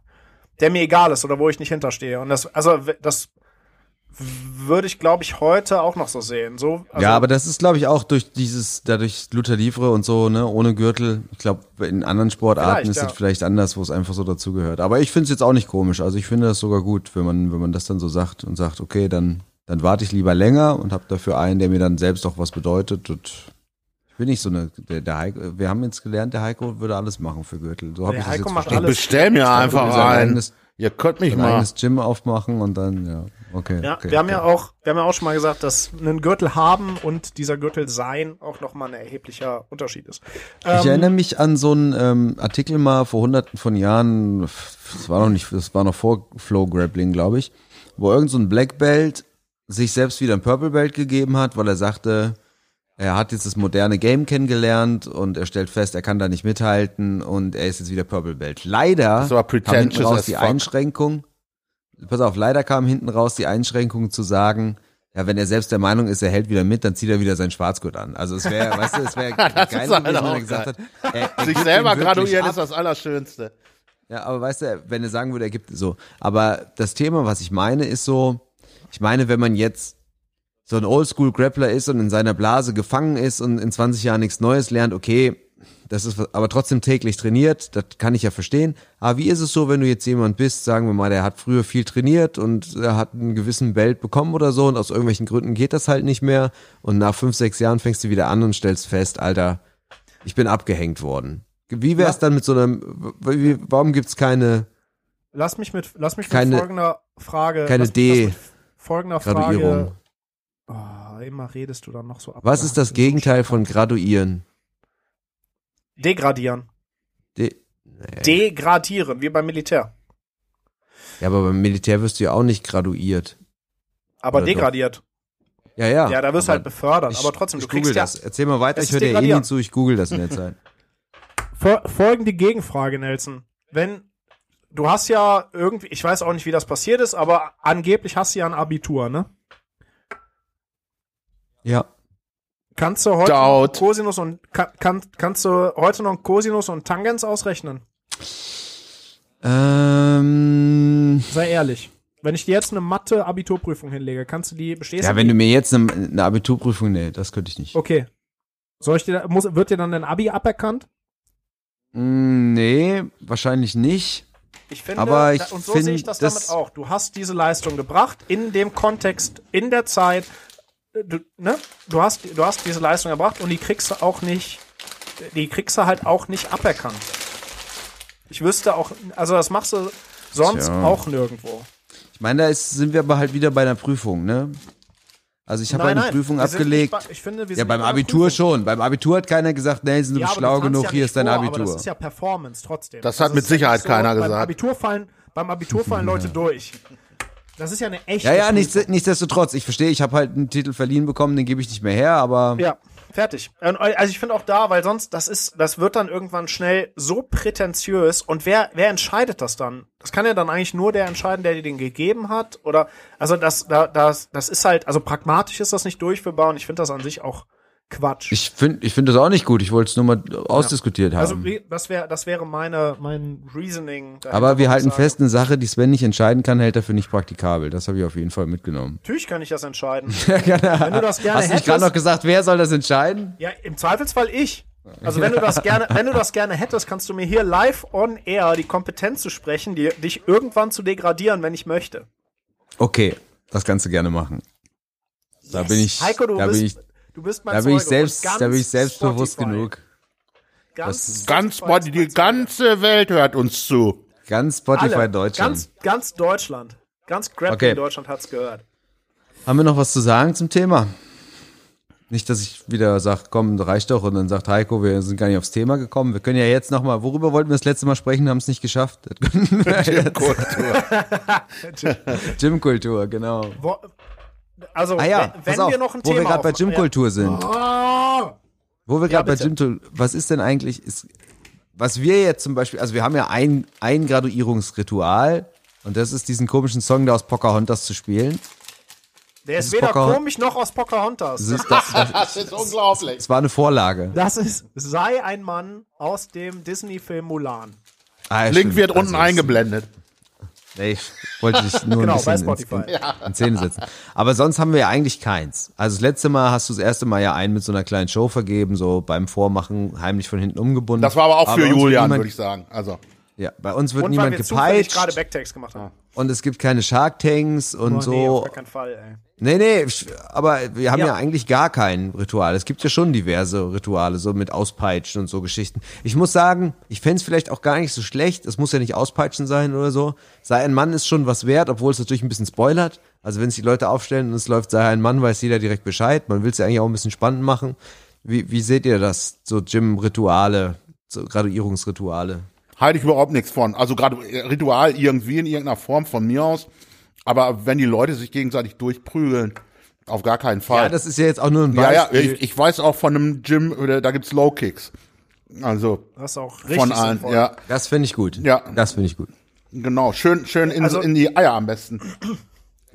der mir egal ist oder wo ich nicht hinterstehe. Und das, also das würde ich, glaube ich, heute auch noch so sehen. So, also, ja, aber das ist, glaube ich, auch durch dieses, dadurch Luther Livre und so, ne, ohne Gürtel. Ich glaube, in anderen Sportarten ist ja. es vielleicht anders, wo es einfach so dazugehört. Aber ich finde es jetzt auch nicht komisch. Also ich finde das sogar gut, wenn man, wenn man das dann so sagt und sagt, okay, dann, dann warte ich lieber länger und habe dafür einen, der mir dann selbst auch was bedeutet. Und ich bin nicht so eine, der, der Heiko, wir haben jetzt gelernt, der Heiko würde alles machen für Gürtel. So habe Der ich das Heiko jetzt macht verstanden. alles. Bestell mir einfach ein. eigenes- Ihr könnt mich Ein mal. eigenes Gym aufmachen und dann, ja, okay. Ja, okay, wir haben okay. ja auch, wir haben ja auch schon mal gesagt, dass einen Gürtel haben und dieser Gürtel sein auch nochmal ein erheblicher Unterschied ist. Ich Ähm, erinnere mich an so einen ähm, Artikel mal vor hunderten von Jahren, das war noch nicht, das war noch vor Flow Grappling, glaube ich, wo irgend so ein Black Belt sich selbst wieder ein Purple Belt gegeben hat, weil er sagte, er hat jetzt das moderne Game kennengelernt und er stellt fest, er kann da nicht mithalten und er ist jetzt wieder Purple Belt. Leider Das war kam hinten pretentious raus die fuck. Einschränkung, pass auf, leider kam hinten raus die Einschränkung zu sagen, ja, wenn er selbst der Meinung ist, er hält wieder mit, dann zieht er wieder sein Schwarzgurt an. Also es wäre, weißt du, es wäre geil wenn er gesagt hat, er, er Sich selber graduieren ab. ist das Allerschönste. Ja, aber weißt du, wenn er sagen würde, er gibt so. Aber das Thema, was ich meine, ist so, ich meine, wenn man jetzt so ein Oldschool-Grappler ist und in seiner Blase gefangen ist und in 20 Jahren nichts Neues lernt, okay, das ist aber trotzdem täglich trainiert, das kann ich ja verstehen. Aber wie ist es so, wenn du jetzt jemand bist, sagen wir mal, der hat früher viel trainiert und er hat einen gewissen Belt bekommen oder so und aus irgendwelchen Gründen geht das halt nicht mehr und nach fünf, sechs Jahren fängst du wieder an und stellst fest, Alter, ich bin abgehängt worden. Wie wäre es dann mit so einem, wie, warum gibt's keine lass mich mit, lass mich keine- mit folgender Frage, keine D- folgender Graduierung? Frage. Oh, immer redest du dann noch so ab. Was ist das Gegenteil von graduieren? Degradieren. De Degradieren, wie beim Militär. ja, aber beim Militär wirst du ja auch nicht graduiert. Aber Oder doch? degradiert. Ja, ja. Ja, da wirst du halt befördert. ich- aber trotzdem, du ich google kriegst ja das. Erzähl mal weiter, ich höre dir eh nie zu, ich google das in der Zeit. Fol- folgende Gegenfrage, Nelson. Wenn du hast ja irgendwie, ich weiß auch nicht, wie das passiert ist, aber angeblich hast du ja ein Abitur, ne? Ja. Kannst du heute Doubt. noch Cosinus und kann, kann, kannst du heute noch Cosinus und Tangens ausrechnen? Ähm, Sei ehrlich. Wenn ich dir jetzt eine Mathe Abiturprüfung hinlege, kannst du die bestehst ja, wenn du mir jetzt eine, eine Abiturprüfung, nee, das könnte ich nicht. Okay. Soll ich dir, muss, wird dir dann dein Abi aberkannt? Mm, nee, wahrscheinlich nicht. Ich finde, Aber ich und so sehe ich das, das- damit auch. Du hast diese Leistung gebracht in dem Kontext, in der Zeit. Du, ne? du, hast, du hast diese Leistung gebracht und die kriegst du auch nicht, die kriegst du halt auch nicht aberkannt. Ich wüsste auch, also das machst du sonst Tja. auch nirgendwo. Ich meine, da ist, sind wir aber halt wieder bei einer Prüfung, ne? Also ich habe eine nein, Prüfung abgelegt. bei- ich finde, wir ja, beim Abitur Prüfung. schon. Beim Abitur hat keiner gesagt, nee, sind du Ja, schlau du kannst genug, ja hier ist dein vor, Abitur. Aber das ist ja Performance trotzdem. Das hat Also mit Sicherheit nicht keiner beim gesagt. Abitur fallen, beim Abitur fallen Leute durch. Das ist ja eine echte ja, ja, nichts, nichtsdestotrotz. Ich verstehe, ich habe halt einen Titel verliehen bekommen, den gebe ich nicht mehr her, aber Ja, fertig. Und, Also ich finde auch da, weil sonst, das ist, das wird dann irgendwann schnell so prätentiös. Und wer, wer entscheidet das dann? Das kann ja dann eigentlich nur der entscheiden, der dir den gegeben hat. Oder, also das, da, das, das ist halt, also pragmatisch ist das nicht durchführbar und ich finde das an sich auch Quatsch. ich finde ich finde das auch nicht gut. Ich wollte es nur mal ausdiskutiert haben. also wie- das wäre, das wäre meine, mein Reasoning. aber wir halten ich sage, fest, eine Sache, die Sven nicht entscheiden kann, hält er für nicht praktikabel. Das habe ich auf jeden Fall mitgenommen. Natürlich kann ich das entscheiden. Wenn du das gerne Hast du nicht gerade noch gesagt, wer soll das entscheiden? Ja, im Zweifelsfall ich. Also wenn du das gerne, wenn du das gerne hättest, kannst du mir hier live on air die Kompetenz zu sprechen, die, dich irgendwann zu degradieren, wenn ich möchte. Okay, das kannst du gerne machen. Da bin ich, Heiko, du da bist, bin ich, du bist mein da bin ich selbst, da bin ich selbstbewusst Spotify, genug. Ganz, Ganz, Spotify die ganze Welt hört uns zu. Ganz Spotify Alle, Deutschland. Ganz, ganz Deutschland. Ganz Grappling Okay. Deutschland hat's gehört. Haben wir noch was zu sagen zum Thema? Nicht, dass ich wieder sage, komm, reicht doch, und dann sagt Heiko, wir sind gar nicht aufs Thema gekommen. Wir können ja jetzt nochmal, worüber wollten wir das letzte Mal sprechen, haben es nicht geschafft. Jetzt- Gymkultur, genau. Wo, also, Ah ja, wenn, wenn auf, wir noch ein wo Thema wir gerade bei Gymkultur sind. Ja. Wo wir gerade bei bitte. Gymkultur, was ist denn eigentlich, ist, was wir jetzt zum Beispiel, also wir haben ja ein, ein Graduierungsritual und das ist diesen komischen Song da aus Pocahontas zu spielen. Der ist ist weder Poca- komisch noch aus Pocahontas. Das, ist, das, das, Das ist unglaublich. das war eine Vorlage. Das ist Sei ein Mann aus dem Disney-Film Mulan. Ah, ja, Link stimmt. wird unten Also, eingeblendet. Nee, ich wollte dich nur Genau, ein bisschen in, in, in Szene setzen. Aber sonst haben wir ja eigentlich keins. Also das letzte Mal hast du das erste Mal ja einen mit so einer kleinen Show vergeben, so beim Vormachen heimlich von hinten umgebunden. Das war aber auch für uns wird Julian, würde ich sagen. Also, Ja, bei uns wird Und weil niemand wir zufällig gerade gepeitscht Backtakes gemacht haben. und es gibt keine Shark Tanks und Oh, nee, auf so. gar keinen Fall, ey. Nee, nee, aber wir haben ja. Ja. eigentlich gar kein Ritual. Es gibt ja schon diverse Rituale, so mit Auspeitschen und so Geschichten. Ich muss sagen, ich fänd's vielleicht auch gar nicht so schlecht. Es muss ja nicht Auspeitschen sein oder so. Sei ein Mann ist schon was wert, obwohl es natürlich ein bisschen spoilert. Also wenn es die Leute aufstellen und es läuft, sei ein Mann, weiß jeder direkt Bescheid. Man will es ja eigentlich auch ein bisschen spannend machen. Wie, wie seht ihr das? So Gym-Rituale, so Graduierungsrituale. Halte ich überhaupt nichts von. Also gerade Ritual irgendwie in irgendeiner Form von mir aus. Aber wenn die Leute sich gegenseitig durchprügeln, auf gar keinen Fall. Ja, das ist ja jetzt auch nur ein ja, ja, Beispiel. ich, ich weiß auch von einem Gym, da gibt's Low Kicks. Also Das ist auch richtig von allen, sinnvoll. ja, das finde ich gut. Ja. Das finde ich gut. genau. Schön, schön in, Also- in die Eier am besten.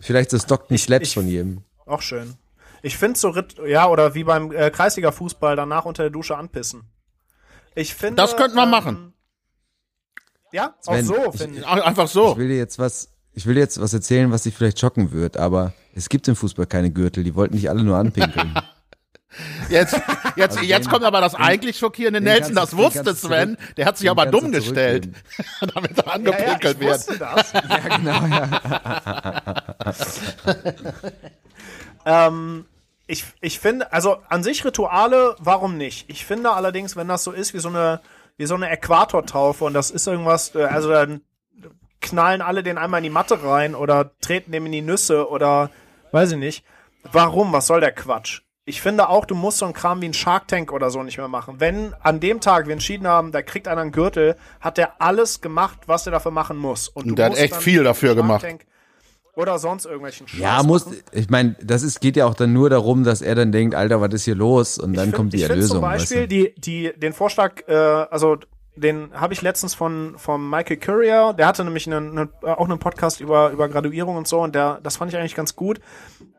Vielleicht das Stockton Slaps von jedem. Auch schön. Ich finde so, Rit ja, oder wie beim äh, Kreisliga-Fußball danach unter der Dusche anpissen. Ich finde. Das könnten wir ähm, machen. Ja, auch Sven, so, ich- finde ich. Einfach so. Ich will dir jetzt was, ich will dir jetzt was erzählen, was dich vielleicht schocken wird, aber es gibt im Fußball keine Gürtel, die wollten nicht alle nur anpinkeln. Jetzt, jetzt, Also jetzt den- kommt aber das eigentlich schockierende den Nelson, das wusste Sven, der hat sich aber dumm gestellt, damit er Ja, ja, angepinkelt ich wird. das. ja, genau, ja. ähm, ich, ich finde, also an sich Rituale, warum nicht? Ich finde allerdings, wenn das so ist wie so eine, wie so eine Äquatortaufe und das ist irgendwas, äh, also dann knallen alle den einmal in die Matte rein oder treten dem in die Nüsse oder weiß ich nicht. Warum? Was soll der Quatsch? Ich finde auch, du musst so einen Kram wie ein Shark Tank oder so nicht mehr machen. Wenn an dem Tag wir entschieden haben, da kriegt einer einen Gürtel, hat der alles gemacht, was er dafür machen muss. Und, du der hat echt viel dafür Shark gemacht. Tank Oder sonst irgendwelchen Scheiß Ja, muss, machen. ich meine, das ist, geht ja auch dann nur darum, dass er dann denkt, Alter, was ist hier los? Und dann find- kommt die ich Erlösung. zum Beispiel weißt du? die, die, den Vorschlag, äh, also den habe ich letztens von vom Michael Courier, der hatte nämlich einen, einen, äh, auch einen Podcast über über Graduierung und so und der das fand ich eigentlich ganz gut.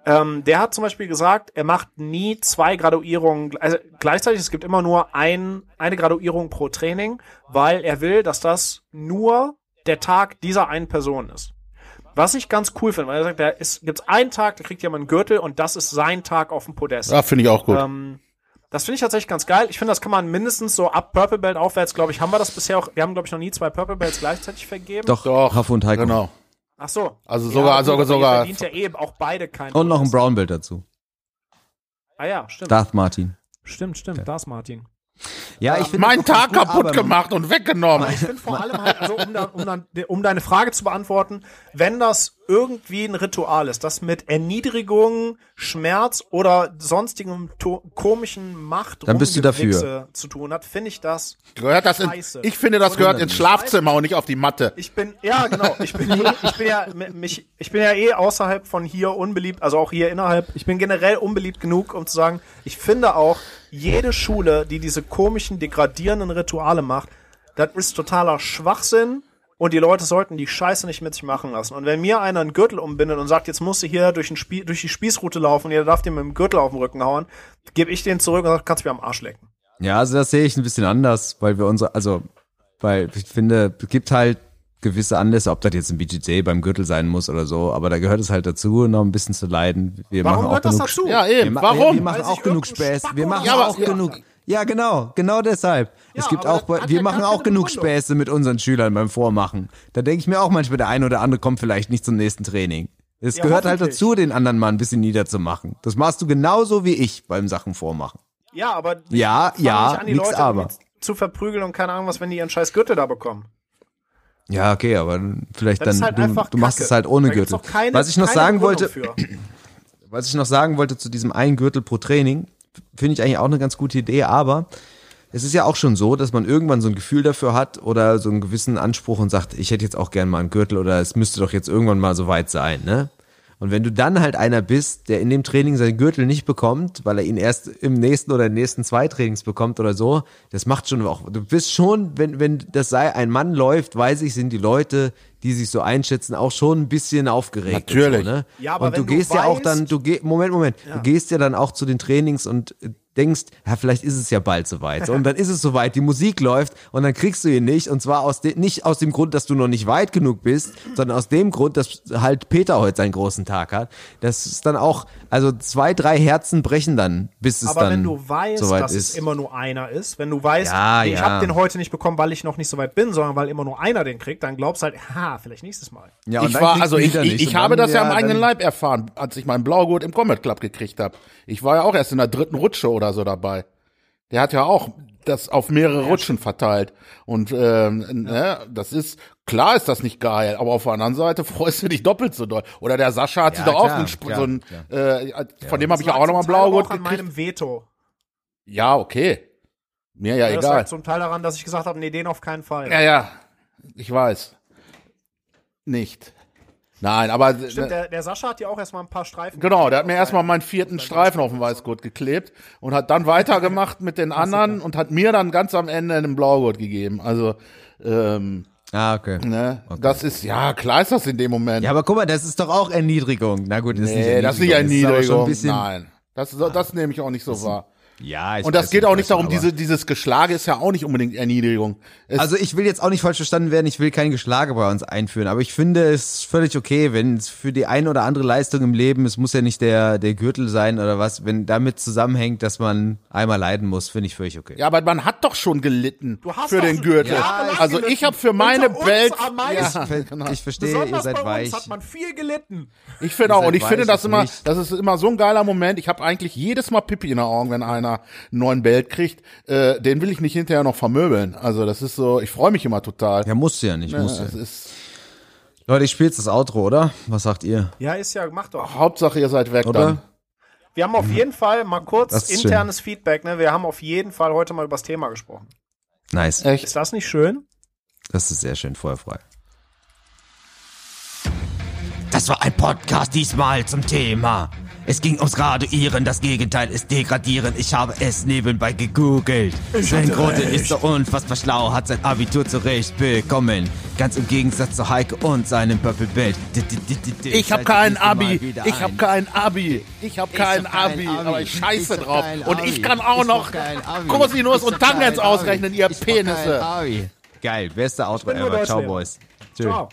Ähm, der hat zum Beispiel gesagt, er macht nie zwei Graduierungen, also gleichzeitig es gibt immer nur ein eine Graduierung pro Training, weil er will, dass das nur der Tag dieser einen Person ist. Was ich ganz cool finde, weil er sagt, da ist, gibt's einen Tag, da kriegt jemand einen Gürtel und das ist sein Tag auf dem Podest. Ja, finde ich auch gut. Ähm, Das finde ich tatsächlich ganz geil. Ich finde, das kann man mindestens so ab Purple Belt aufwärts, glaube ich, haben wir das bisher auch. Wir haben, glaube ich, noch nie zwei Purple Belts gleichzeitig vergeben. Doch, Doch, Raff und Heiko. Genau. Ach so. Also sogar- gut, sogar- sogar- verdient ja eh auch beide kein. Und noch ein Brown Belt dazu. Ah ja, stimmt. Darth Martin. Stimmt, stimmt. Das Martin. Ja, ich finde Mein Tag kaputt gemacht und weggenommen. Ich finde vor allem halt, also um, da, um, dann, um deine Frage zu beantworten, wenn das irgendwie ein Ritual ist, das mit Erniedrigung, Schmerz oder sonstigem komischen Macht Dann bist du dafür. Zu tun hat, finde ich das. Gehört das in, Scheiße. ich finde, das gehört ins Schlafzimmer und nicht auf die Matte. Ich bin, ja, genau. Ich bin, eh, ich bin ja, mich, ich bin ja eh außerhalb von hier unbeliebt, also auch hier innerhalb. Ich bin generell unbeliebt genug, um zu sagen, ich finde auch, jede Schule, die diese komischen, degradierenden Rituale macht, das ist totaler Schwachsinn. Und die Leute sollten die Scheiße nicht mit sich machen lassen. Und wenn mir einer einen Gürtel umbindet und sagt, jetzt musst du hier durch, den durch die Spießroute laufen und jeder darf dir mit dem Gürtel auf den Rücken hauen, gebe ich den zurück und sage, kannst du mir am Arsch lecken. Ja, also das sehe ich ein bisschen anders, weil wir unsere, also, weil ich finde, es gibt halt gewisse Anlässe, ob das jetzt ein BJJ beim Gürtel sein muss oder so, aber da gehört es halt dazu, noch ein bisschen zu leiden. Wir Warum machen auch gehört das genug dazu? Ja, Wir, eben. ma- Warum? Wir machen Weil auch genug irgendein Späße. Wir Spacko machen Ja, auch ja. genug. Ja, genau, genau deshalb. es Ja, gibt aber auch, das wir ja machen auch genug Begründung. Späße mit unseren Schülern beim Vormachen. Da denke ich mir auch manchmal, der eine oder andere kommt vielleicht nicht zum nächsten Training. Es Ja, gehört halt dazu, den anderen mal ein bisschen niederzumachen. Das machst du genauso wie ich beim Sachen vormachen. Ja, aber Ja, ja, nicht an, die nix Leute aber. zu verprügeln und keine Ahnung was, wenn die ihren scheiß Gürtel da bekommen. Ja, okay, aber vielleicht Das dann, halt du, du machst es halt ohne Gürtel. keine- Was ich noch sagen wollte, für. was ich noch sagen wollte zu diesem einen Gürtel pro Training, finde ich eigentlich auch eine ganz gute Idee, aber es ist ja auch schon so, dass man irgendwann so ein Gefühl dafür hat oder so einen gewissen Anspruch und sagt, ich hätte jetzt auch gern mal einen Gürtel oder es müsste doch jetzt irgendwann mal so weit sein, ne? Und wenn du dann halt einer bist, der in dem Training seinen Gürtel nicht bekommt, weil er ihn erst im nächsten oder in den nächsten zwei Trainings bekommt oder so, das macht schon auch, du bist schon, wenn, wenn das sei, ein Mann läuft, weiß ich, sind die Leute, die sich so einschätzen, auch schon ein bisschen aufgeregt. Natürlich. Und, so, ne? Ja, aber und du wenn du gehst ja auch weißt- dann, du geh, Moment, Moment, du gehst ja dann auch zu den Trainings und äh, denkst, ja, vielleicht ist es ja bald soweit. So, und dann ist es soweit, die Musik läuft und dann kriegst du ihn nicht. Und zwar aus nicht aus dem Grund, dass du noch nicht weit genug bist, sondern aus dem Grund, dass halt Peter heute seinen großen Tag hat. Das ist dann auch, also zwei, drei Herzen brechen dann, bis es Aber dann wenn du weißt, soweit dass ist. es immer nur einer ist, wenn du weißt, Ja, ich ja. habe den heute nicht bekommen, weil ich noch nicht so weit bin, sondern weil immer nur einer den kriegt, dann glaubst halt, ha, vielleicht nächstes Mal. ja, und ich war, also ich, ich, ich habe dann, das ja am eigenen Leib erfahren, als ich meinen Blaugurt im Comet Club gekriegt habe. Ich war ja auch erst in der dritten Rutsche oder so dabei. Der hat ja auch das auf mehrere Rutschen verteilt. Und ähm, ne, das ist, klar ist das nicht geil, aber auf der anderen Seite freust du dich doppelt so doll. Oder der Sascha hat Ja, sich doch auch einen, klar, so einen äh, von dem habe ich ja auch nochmal Blaugurt auch an gekriegt. meinem Veto. Ja, okay. Mir ja, Das egal. lag zum Teil daran, dass ich gesagt habe, nee, den auf keinen Fall. Ja, ja, ich weiß. Nicht. Nein, aber Stimmt, der, der Sascha hat ja auch erstmal ein paar Streifen. Genau, der hat mir erstmal meinen vierten Streifen auf dem Weißgurt geklebt und hat dann weitergemacht mit den anderen und hat mir dann ganz am Ende einen Blaugurt gegeben. Also, ähm, Ah, okay. ne, das ist, ja, klar ist das in dem Moment. Ja, aber guck mal, das ist doch auch Erniedrigung. Na gut, das ist nicht nee, das ist nicht Erniedrigung. Das ist schon Erniedrigung. ein bisschen, Nein. Das, das nehme ich auch nicht so wahr. Ja, ich Und das geht nicht, auch nicht darum, diese, dieses Geschlage ist ja auch nicht unbedingt Erniedrigung. Es, Also ich will jetzt auch nicht falsch verstanden werden, ich will kein Geschlage bei uns einführen, aber ich finde es völlig okay, wenn es für die eine oder andere Leistung im Leben, es muss ja nicht der, der Gürtel sein oder was, wenn damit zusammenhängt, dass man einmal leiden muss, finde ich völlig okay. ja, aber man hat doch schon gelitten Du hast für doch den Gürtel. jahrelang also ich habe für meine Welt, am meisten. ja, Ich, genau. ich verstehe, ihr seid bei weich. uns hat man viel gelitten. Ich finde auch, und ich finde das ist immer, nicht. das ist immer so ein geiler Moment. Ich habe eigentlich jedes Mal Pipi in den Augen, wenn einer einen neuen Belt kriegt. Äh, den will ich nicht hinterher noch vermöbeln. Also das ist so, ich freue mich immer total. Ja, musst du ja nicht, Ja, musst du. Leute, ich spiele jetzt das Outro, oder? Was sagt ihr? Ja, ist ja, mach doch. Hauptsache ihr seid weg Oder? dann. Wir haben auf jeden Fall mal kurz internes Feedback, ne? Wir haben auf jeden Fall heute mal über das Thema gesprochen. Nice. Echt? Ist das nicht schön? Das ist sehr schön, feuerfrei. Das war ein Podcast diesmal zum Thema. Es ging ums Graduieren, das Gegenteil ist Degradieren. Ich habe es nebenbei gegoogelt. Sven Grote ist so unfassbar schlau, hat sein Abitur zurecht bekommen. Ganz im Gegensatz zu Heike und seinem Purple Belt. Ich habe kein Abi. Ich habe kein Abi. Ich habe kein hab kein Abi. Abi. Aber ich scheiße Ich hab drauf. Und ich kann auch Ich noch hab Ich und hab Tangens ausrechnen, ihr Ich hab Penisse. Geil, bester Outro ever. Ciao. Boys. Tschö. Ciao.